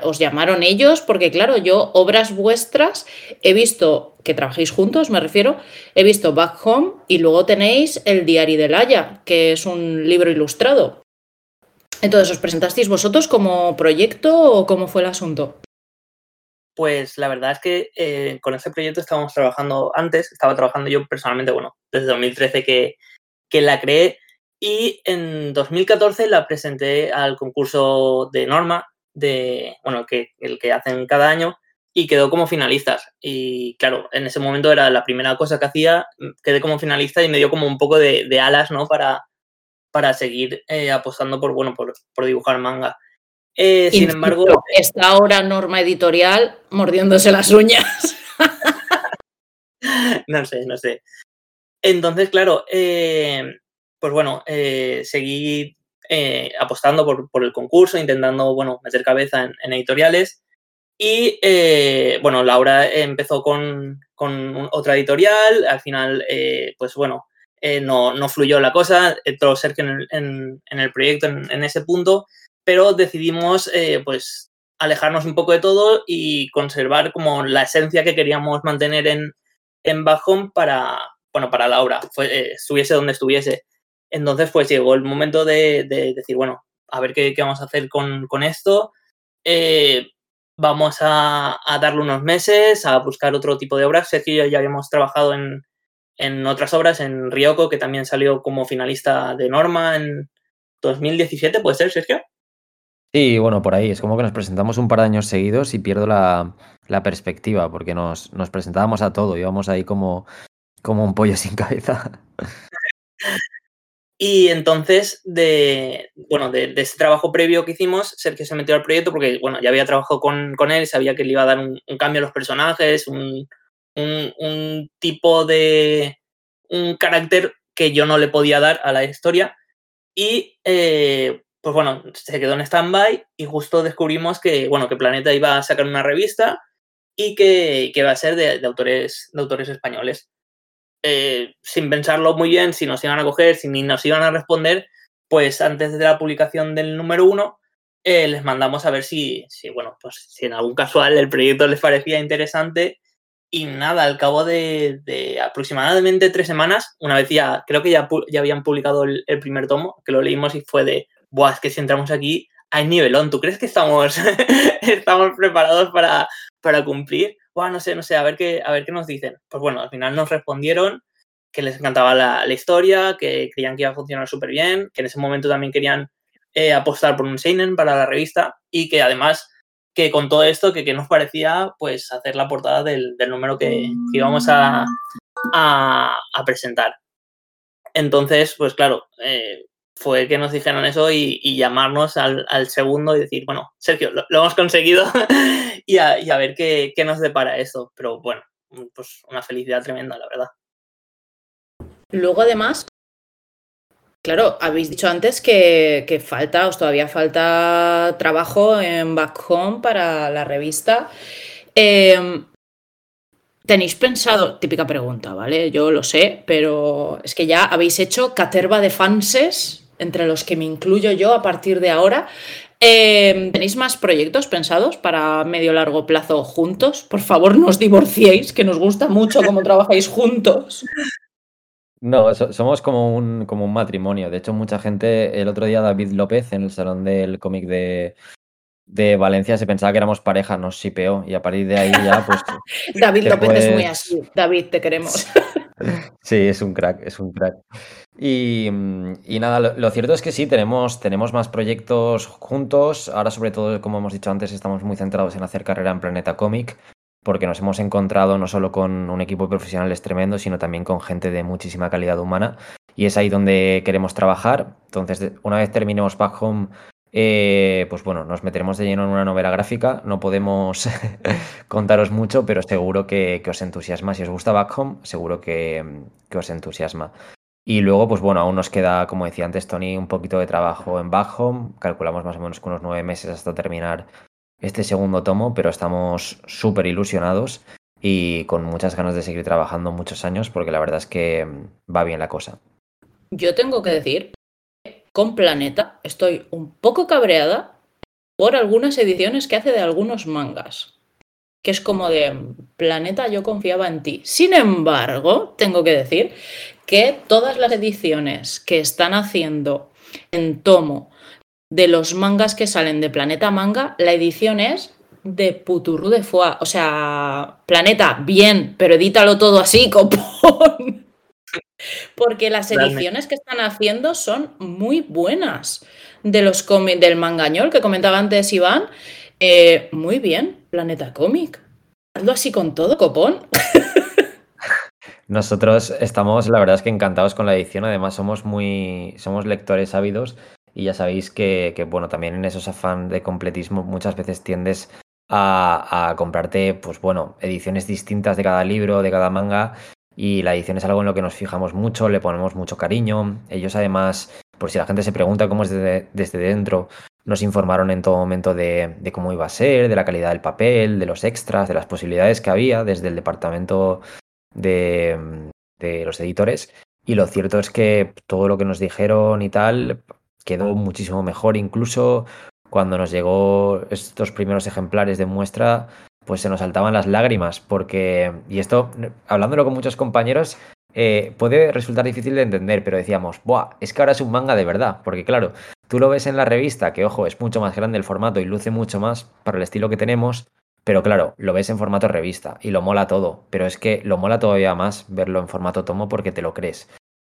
¿Os llamaron ellos? Porque claro, yo obras vuestras he visto que trabajéis juntos, me refiero, he visto Back Home y luego tenéis El Diario de Laia, que es un libro ilustrado. Entonces, ¿os presentasteis vosotros como proyecto o cómo fue el asunto?
Pues la verdad es que eh, con ese proyecto estábamos trabajando antes, estaba trabajando yo personalmente, bueno, desde 2013 que, que la creé y en 2014 la presenté al concurso de Norma, de, bueno, que, el que hacen cada año, y quedó como finalistas. Y claro, en ese momento era la primera cosa que hacía, quedé como finalista y me dio como un poco de, de alas, ¿no? Para, para seguir eh, apostando por, bueno, por, por dibujar manga. Eh, sin embargo...
Está ahora Norma Editorial mordiéndose las uñas. *laughs*
no sé, no sé. Entonces, claro, eh, pues bueno, eh, seguí eh, apostando por, por, el concurso, intentando, bueno, meter cabeza en, en editoriales. Y, eh, bueno, Laura empezó con, con, otra editorial, al final, eh, pues bueno, no, no, fluyó la cosa, entró Sergio en el, en, en el proyecto en, ese punto, pero decidimos, pues, alejarnos un poco de todo y conservar como la esencia que queríamos mantener en, en Back para, bueno, para la obra, eh, estuviese donde estuviese. Entonces, pues llegó el momento de, decir, bueno, a ver qué, vamos a hacer con, esto. Eh, vamos a, darle unos meses a buscar otro tipo de obras. Sergio y ya habíamos trabajado en, en otras obras, en Ryoko, que también salió como finalista de Norma en 2017, ¿puede ser, Sergio?
Sí, bueno, por ahí. Es como que nos presentamos un par de años seguidos y pierdo la, perspectiva, porque nos, presentábamos a todo, íbamos ahí como, un pollo *laughs* sin cabeza.
Y entonces, de, bueno, de, ese trabajo previo que hicimos, Sergio se metió al proyecto porque, bueno, ya había trabajado con, él, sabía que le iba a dar un, cambio a los personajes, un, un, tipo de, un carácter que yo no le podía dar a la historia. Y, eh, pues bueno, se quedó en stand-by y justo descubrimos que, bueno, que Planeta iba a sacar una revista y que, que va a ser de, autores, de autores españoles. Eh, sin pensarlo muy bien si nos iban a coger, si ni nos iban a responder, pues antes de la publicación del número uno, eh, les mandamos a ver si, si, bueno, pues si en algún casual el proyecto les parecía interesante. Y nada, al cabo de, aproximadamente tres semanas, una vez ya, creo que ya, ya habían publicado el, primer tomo, que lo leímos y fue de, Buah, es que si entramos aquí hay nivelón. ¿Tú crees que estamos, *laughs* estamos preparados para, para cumplir? no sé, no sé, a ver qué, a ver qué nos dicen. Pues bueno, al final nos respondieron que les encantaba la, historia, que creían que iba a funcionar súper bien, que en ese momento también querían eh, apostar por un Seinen para la revista y que además que con todo esto, que, que nos parecía pues hacer la portada del, número que, íbamos a, a, presentar. Entonces, pues claro, eh, fue que nos dijeron eso y, llamarnos al, segundo y decir, bueno, Sergio, lo, hemos conseguido *laughs* y, a, ver qué, nos depara eso. Pero bueno, pues una felicidad tremenda, la verdad.
Luego, además, claro, habéis dicho antes que, falta, os todavía falta trabajo en Back Home para la revista. Em, ¿Tenéis pensado, típica pregunta, ¿vale? Yo lo sé, pero es que ya habéis hecho caterva de fanses entre los que me incluyo yo a partir de ahora. Em, ¿Tenéis más proyectos pensados para medio largo plazo juntos? Por favor, no os divorciéis, que nos gusta mucho cómo trabajáis juntos.
No, somos como un, como un matrimonio. De hecho, mucha gente, el otro día David López en el salón del cómic de, de Valencia se pensaba que éramos pareja, nos sipeó y a partir de ahí ya pues... *laughs*
David López es muy así, David, te queremos.
Sí, es un crack, es un crack. Y, mm, nada, lo, cierto es que sí, tenemos, tenemos más proyectos juntos. Ahora, sobre todo, como hemos dicho antes, estamos muy centrados en hacer carrera en Planeta Comic, porque nos hemos encontrado no solo con un equipo de profesionales tremendo, sino también con gente de muchísima calidad humana. Y es ahí donde queremos trabajar. Entonces, una vez terminemos Back Home, eh, pues bueno, nos meteremos de lleno en una novela gráfica. No podemos *laughs* contaros mucho, pero seguro que, os entusiasma. Si os gusta Back Home, seguro que os entusiasma. Y luego, pues bueno, aún nos queda, como decía antes Tony, un poquito de trabajo en Back Home. Calculamos más o menos con unos nueve meses hasta terminar este segundo tomo, pero estamos súper ilusionados y con muchas ganas de seguir trabajando muchos años porque la verdad es que va bien la cosa.
Yo tengo que decir, con Planeta estoy un poco cabreada por algunas ediciones que hace de algunos mangas que es como de Planeta, yo confiaba en ti. Sin embargo, tengo que decir que todas las ediciones que están haciendo en tomo de los mangas que salen de Planeta Manga, la edición es de Puturru de Foie. O sea, Planeta, bien, pero edítalo todo así, *laughs* copón. Porque las ediciones que están haciendo son muy buenas. De los del mangañol que comentaba antes Iván, eh, muy bien, Planeta Cómic. Hazlo así con todo, copón.
Nosotros estamos, la verdad es que encantados con la edición. Además, somos muy, somos lectores ávidos y ya sabéis que, bueno, también en esos afán de completismo muchas veces tiendes a, a, comprarte, pues bueno, ediciones distintas de cada libro, de cada manga. Y la edición es algo en lo que nos fijamos mucho, le ponemos mucho cariño. Ellos además, por si la gente se pregunta cómo es desde dentro, nos informaron en todo momento de, cómo iba a ser, de la calidad del papel, de los extras, de las posibilidades que había desde el departamento de, los editores. Y lo cierto es que todo lo que nos dijeron y tal quedó muchísimo mejor. Incluso cuando nos llegó estos primeros ejemplares de muestra, pues se nos saltaban las lágrimas, porque, y esto, hablándolo con muchos compañeros, eh, puede resultar difícil de entender, pero decíamos, ¡buah! Es que ahora es un manga de verdad, porque claro, tú lo ves en la revista, que ojo, es mucho más grande el formato y luce mucho más para el estilo que tenemos, pero claro, lo ves en formato revista y lo mola todo, pero es que lo mola todavía más verlo en formato tomo porque te lo crees.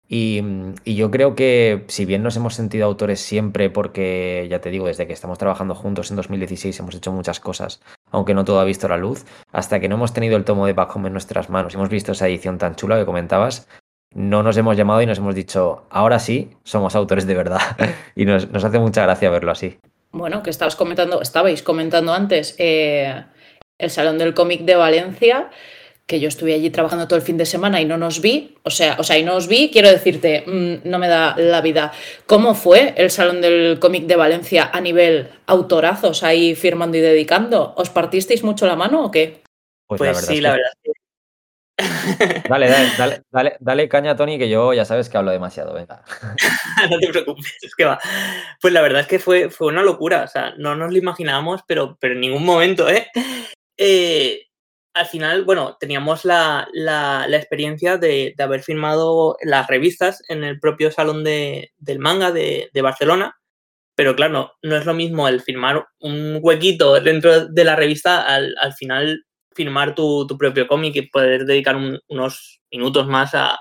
Y, y, yo creo que si bien nos hemos sentido autores siempre, porque ya te digo, desde que estamos trabajando juntos en 2016 hemos hecho muchas cosas, aunque no todo ha visto la luz, hasta que no hemos tenido el tomo de Back Home en nuestras manos y hemos visto esa edición tan chula que comentabas, no nos hemos llamado y nos hemos dicho, ahora sí, somos autores de verdad. *laughs* y nos, nos, hace mucha gracia verlo así.
Bueno, que estabas comentando, estabais comentando antes eh, el Salón del Cómic de Valencia que yo estuve allí trabajando todo el fin de semana y no nos vi, o sea, o sea, y no os vi, quiero decirte, mmm, no me da la vida. ¿Cómo fue el Salón del Cómic de Valencia a nivel autorazos ahí firmando y dedicando? ¿Os partisteis mucho la mano o qué?
Pues, pues la sí, la verdad.
Dale, dale, *laughs* dale, dale, dale, caña, Tony, que yo ya sabes que hablo demasiado, venga. *laughs*
no te preocupes, es que va. Pues la verdad es que fue, fue una locura, o sea, no nos lo imaginábamos, pero, pero en ningún momento, ¿eh? eh al final, bueno, teníamos la, la, experiencia de, de, haber firmado las revistas en el propio salón de, del manga de, de, Barcelona, pero claro, no, es lo mismo el firmar un huequito dentro de la revista al, al final firmar tu, tu propio cómic y poder dedicar un, unos minutos más a,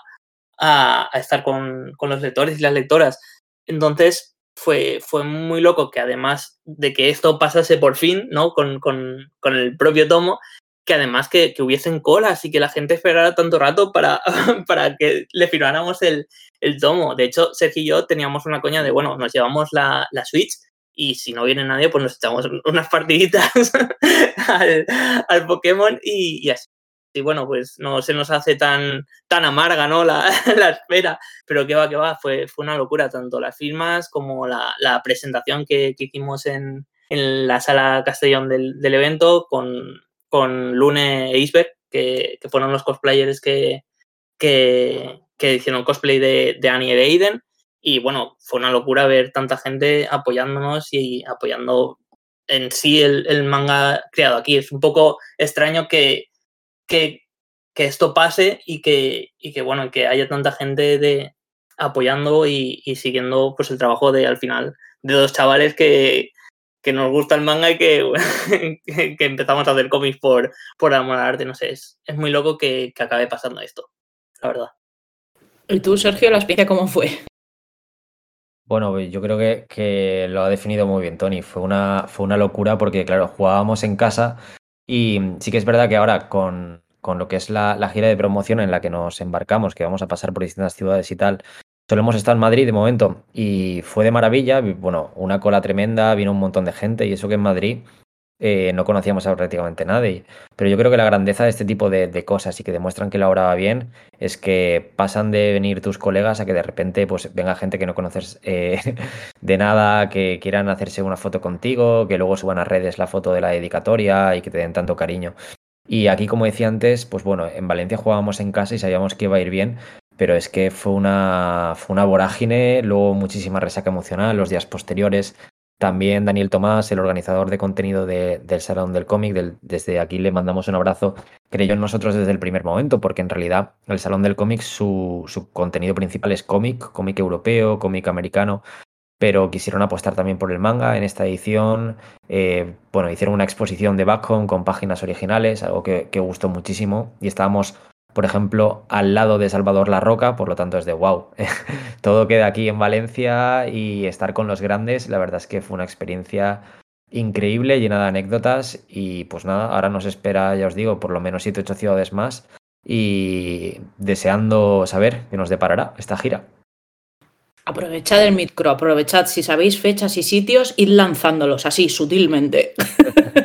a, a estar con, con, los lectores y las lectoras. Entonces, fue, fue muy loco que además de que esto pasase por fin, ¿no? Con, con, con el propio tomo, que además que, que, hubiesen colas y que la gente esperara tanto rato para, *laughs* para que le firmáramos el, el, tomo. De hecho, Sergio y yo teníamos una coña de, bueno, nos llevamos la, la Switch y si no viene nadie, pues nos echamos unas partiditas *laughs* al, al, Pokémon y, y, así. Y bueno, pues no se nos hace tan, tan amarga, ¿no? La, *laughs* la espera, pero que va, que va, fue, fue una locura, tanto las firmas como la, la presentación que, que hicimos en, en la sala Castellón del, del evento con con Lune e Isberg, que, que fueron los cosplayers que, que, que, hicieron cosplay de, de Annie y de Aiden. Y bueno, fue una locura ver tanta gente apoyándonos y apoyando en sí el, manga creado aquí. Es un poco extraño que, que, que esto pase y que, y que, bueno, que haya tanta gente de, apoyando y, y, siguiendo pues el trabajo de al final de dos chavales que, que nos gusta el manga y *laughs* que, que, empezamos a hacer cómics por, por amor al arte. No sé, es, es muy loco que, que, acabe pasando esto, la verdad.
¿Y tú, Sergio, la experiencia cómo fue?
Bueno, yo creo que, que, lo ha definido muy bien Tony. Fue una, fue una locura porque, claro, jugábamos en casa y sí que es verdad que ahora con, con lo que es la, la gira de promoción en la que nos embarcamos, que vamos a pasar por distintas ciudades y tal, Solo hemos estado en Madrid de momento y fue de maravilla. Bueno, una cola tremenda, vino un montón de gente y eso que en Madrid eh, no conocíamos a prácticamente nadie. Pero yo creo que la grandeza de este tipo de, cosas y que demuestran que la obra va bien es que pasan de venir tus colegas a que de repente pues venga gente que no conoces eh, *laughs* de nada, que quieran hacerse una foto contigo, que luego suban a redes la foto de la dedicatoria y que te den tanto cariño. Y aquí, como decía antes, pues bueno, en Valencia jugábamos en casa y sabíamos que iba a ir bien, pero es que fue una, fue una vorágine, luego muchísima resaca emocional los días posteriores. También Daniel Tomás, el organizador de contenido de, del Salón del Cómic, desde aquí le mandamos un abrazo, creyó en nosotros desde el primer momento, porque en realidad el Salón del Cómic, su, su contenido principal es cómic, cómic europeo, cómic americano, pero quisieron apostar también por el manga en esta edición. Eh, bueno, hicieron una exposición de Back con páginas originales, algo que, que gustó muchísimo, y estábamos por ejemplo, al lado de Salvador La Roca, por lo tanto es de wow. *laughs* Todo queda aquí en Valencia y estar con los grandes, la verdad es que fue una experiencia increíble, llena de anécdotas y pues nada, ahora nos espera, ya os digo, por lo menos 7 8 ciudades más y deseando saber qué nos deparará esta gira.
Aprovechad el micro, aprovechad si sabéis fechas y sitios, id lanzándolos así, sutilmente. *laughs*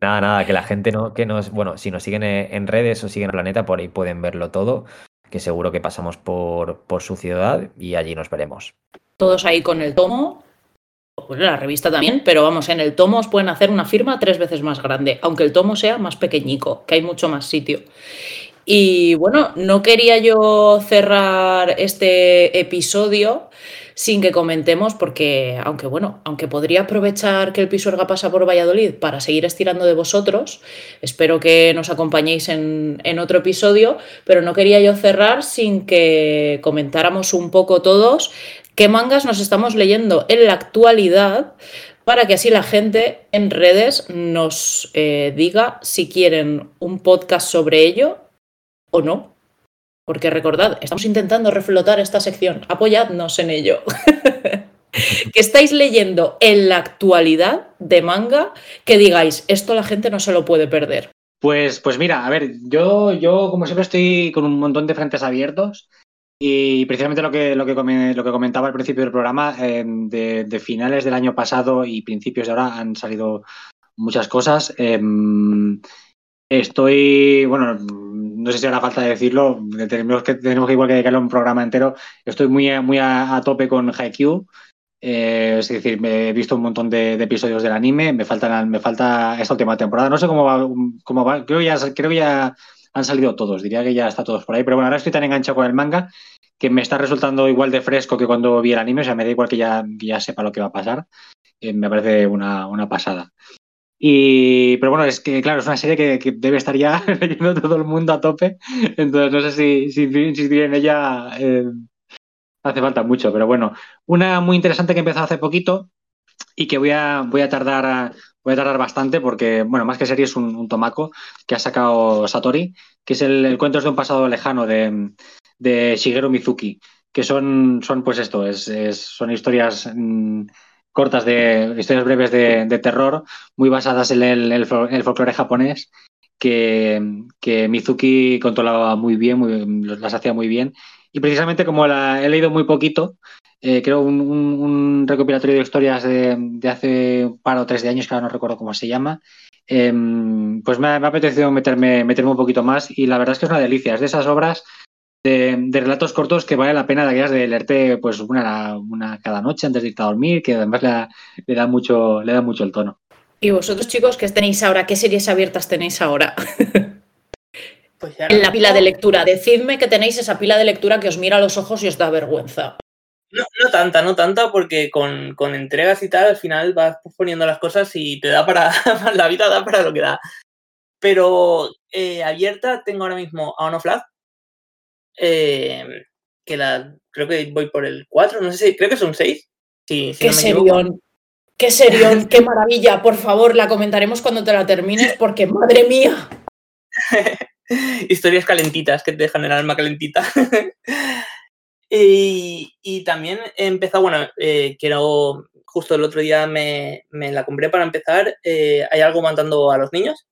Nada, nada, que la gente no, que nos, bueno, si nos siguen en redes o siguen el planeta, por ahí pueden verlo todo, que seguro que pasamos por, por su ciudad y allí nos veremos.
Todos ahí con el tomo, pues la revista también, pero vamos, en el tomo os pueden hacer una firma tres veces más grande, aunque el tomo sea más pequeñico, que hay mucho más sitio. Y bueno, no quería yo cerrar este episodio sin que comentemos, porque aunque bueno, aunque podría aprovechar que el Pisuerga pasa por Valladolid para seguir estirando de vosotros, espero que nos acompañéis en, en otro episodio, pero no quería yo cerrar sin que comentáramos un poco todos qué mangas nos estamos leyendo en la actualidad para que así la gente en redes nos eh, diga si quieren un podcast sobre ello o no. Porque recordad, estamos intentando reflotar esta sección. Apoyadnos en ello. *laughs* que estáis leyendo en la actualidad de manga que digáis, esto la gente no se lo puede perder.
Pues, pues mira, a ver, yo, yo como siempre estoy con un montón de frentes abiertos y precisamente lo que, lo que, lo que comentaba al principio del programa, eh, de, finales del año pasado y principios de ahora han salido muchas cosas. Em, estoy, bueno, no sé si hará falta decirlo, tenemos que, tenemos que igual que dedicarle un programa entero. Estoy muy, muy a, tope con Haikyuu. Eh, es decir, me he visto un montón de, episodios del anime, me falta, me falta esta última temporada. No sé cómo va, cómo. Creo, ya, creo que ya han salido todos, diría que ya está todos por ahí, pero bueno, ahora estoy tan enganchado con el manga que me está resultando igual de fresco que cuando vi el anime, o sea, me da igual que ya, ya sepa lo que va a pasar, eh, me parece una, pasada. Y, pero bueno, es que claro, es una serie que, debe estar ya *laughs* leyendo todo el mundo a tope, entonces no sé si, si insistir en ella eh, hace falta mucho, pero bueno, una muy interesante que empezó hace poquito y que voy a, voy a tardar voy a tardar bastante porque, bueno, más que serie es un, tomaco que ha sacado Satori, que es el, cuento de un pasado lejano de, Shigeru Mizuki, que son, son pues esto, es, son historias mm, cortas de historias breves de, terror, muy basadas en el, folclore japonés, que, que, Mizuki controlaba muy bien, muy, las hacía muy bien. Y precisamente como la he leído muy poquito, eh, creo, un, recopilatorio de historias de, hace un par o tres de años, que ahora no recuerdo cómo se llama. Em, pues me ha, apetecido meterme, meterme un poquito más y la verdad es que es una delicia. Es de esas obras de, relatos cortos que vale la pena de aquellas de leerte pues una, una, cada noche antes de irte a dormir, que además le, da mucho, le da mucho el tono.
¿Y vosotros, chicos, qué tenéis ahora? ¿Qué series abiertas tenéis ahora? *laughs* Pues en la pila de lectura. Decidme que tenéis esa pila de lectura que os mira a los ojos y os da vergüenza.
No, no tanta, no tanta, porque con, entregas y tal, al final vas poniendo las cosas y te da para. *laughs* la vida da para lo que da. Pero eh, abierta tengo ahora mismo a Ono Flag. Eh, que la. Creo que voy por el 4, no sé si. Creo que son 6.
Sí, qué serión. Qué serión, *laughs* qué maravilla. Por favor, la comentaremos cuando te la termines, porque madre mía. *laughs*
Historias calentitas que te dejan el alma calentita. *laughs* Y, también he empezado, bueno, eh, quiero, justo el otro día me, la compré para empezar, eh, hay algo matando a los niños.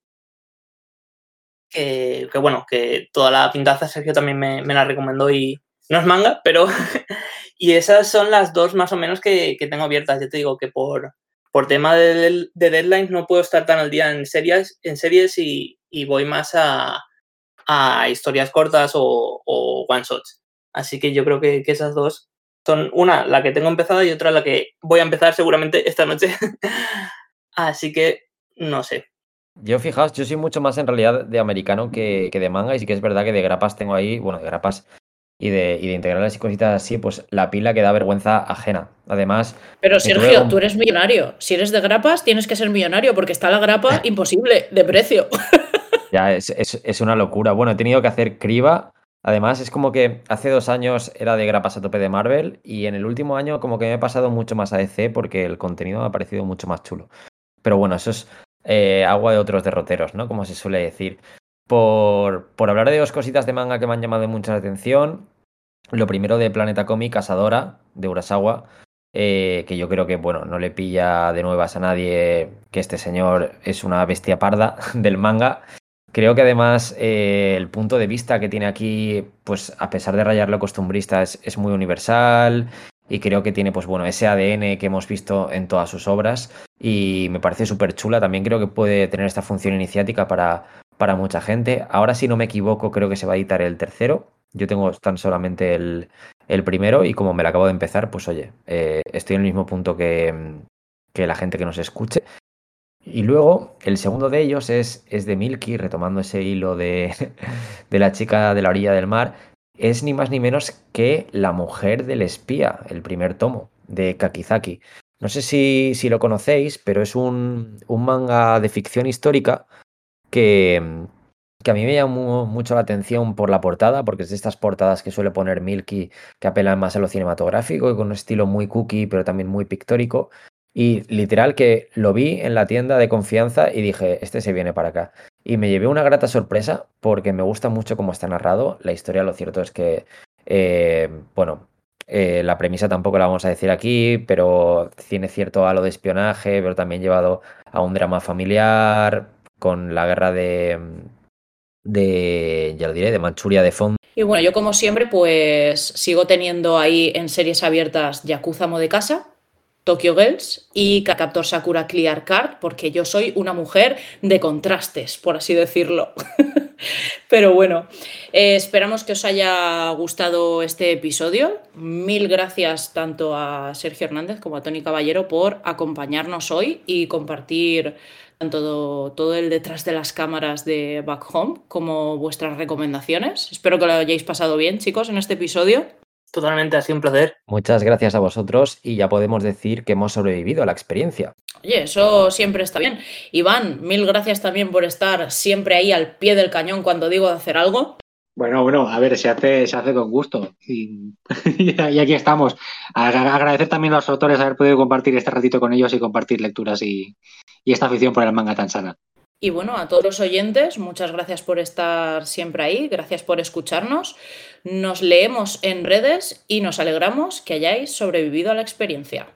Que, bueno, que toda la pintaza Sergio también me, la recomendó y no es manga, pero... *laughs* y esas son las dos más o menos que, tengo abiertas. Ya te digo que por, por tema de, deadlines no puedo estar tan al día en series, en series y, voy más a, historias cortas o, o one shots. Así que yo creo que, esas dos son una, la que tengo empezada y otra la que voy a empezar seguramente esta noche. *laughs* Así que no sé.
Yo fijaos, yo soy mucho más en realidad de americano que, de manga y sí que es verdad que de grapas tengo ahí, bueno, de grapas y de, y de integrales y cositas así, pues la pila que da vergüenza ajena. Además...
Pero Sergio, tú eres millonario. Si eres de grapas, tienes que ser millonario porque está la grapa *laughs* imposible de precio. *laughs*
Ya, es, es, una locura. Bueno, he tenido que hacer criba Además, es como que hace dos años era de grapas a tope de Marvel y en el último año como que me he pasado mucho más a DC porque el contenido me ha parecido mucho más chulo. Pero bueno, eso es eh, agua de otros derroteros, ¿no? Como se suele decir. Por, por hablar de dos cositas de manga que me han llamado mucho la atención. Lo primero de Planeta Comic, Casadora, de Urasawa, eh, que yo creo que, bueno, no le pilla de nuevas a nadie que este señor es una bestia parda *laughs* del manga. Creo que además eh, el punto de vista que tiene aquí, pues a pesar de rayar lo costumbrista, es, muy universal y creo que tiene, pues bueno, ese ADN que hemos visto en todas sus obras y me parece súper chula. También creo que puede tener esta función iniciática para, para mucha gente. Ahora, si no me equivoco, creo que se va a editar el tercero. Yo tengo tan solamente el, primero y como me lo acabo de empezar, pues oye, eh, estoy en el mismo punto que, que la gente que nos escuche y luego, el segundo de ellos es, es de Milky, retomando ese hilo de, *laughs* de, la chica de la orilla del mar. Es ni más ni menos que La mujer del espía, el primer tomo de Kakizaki. No sé si, si lo conocéis, pero es un, un manga de ficción histórica que, que a mí me llamó mucho la atención por la portada, porque es de estas portadas que suele poner Milky, que apelan más a lo cinematográfico y con un estilo muy cookie, pero también muy pictórico. Y literal que lo vi en la tienda de confianza y dije, este se viene para acá. Y me llevé una grata sorpresa porque me gusta mucho cómo está narrado. La historia, lo cierto es que, eh, bueno, eh, la premisa tampoco la vamos a decir aquí, pero tiene cierto halo de espionaje, pero también llevado a un drama familiar con la guerra de, de, ya lo diré, de Manchuria de fondo.
Y bueno, yo como siempre, pues sigo teniendo ahí en series abiertas Yakuza Mo de Casa, Tokyo Girls y Captor Sakura Clear Card, porque yo soy una mujer de contrastes, por así decirlo. *laughs* Pero bueno, eh, esperamos que os haya gustado este episodio. Mil gracias tanto a Sergio Hernández como a Tony Caballero por acompañarnos hoy y compartir tanto todo el detrás de las cámaras de Back Home como vuestras recomendaciones. Espero que lo hayáis pasado bien, chicos, en este episodio.
Totalmente, ha sido un placer.
Muchas gracias a vosotros y ya podemos decir que hemos sobrevivido a la experiencia.
Oye, eso siempre está bien. Iván, mil gracias también por estar siempre ahí al pie del cañón cuando digo de hacer algo.
Bueno, bueno, a ver, se hace, se hace con gusto. Y, *laughs* y aquí estamos. Agradecer también a los autores haber podido compartir este ratito con ellos y compartir lecturas y, y esta afición por el manga tan sana.
Y bueno, a todos los oyentes, muchas gracias por estar siempre ahí, gracias por escucharnos. Nos leemos en redes y nos alegramos que hayáis sobrevivido a la experiencia.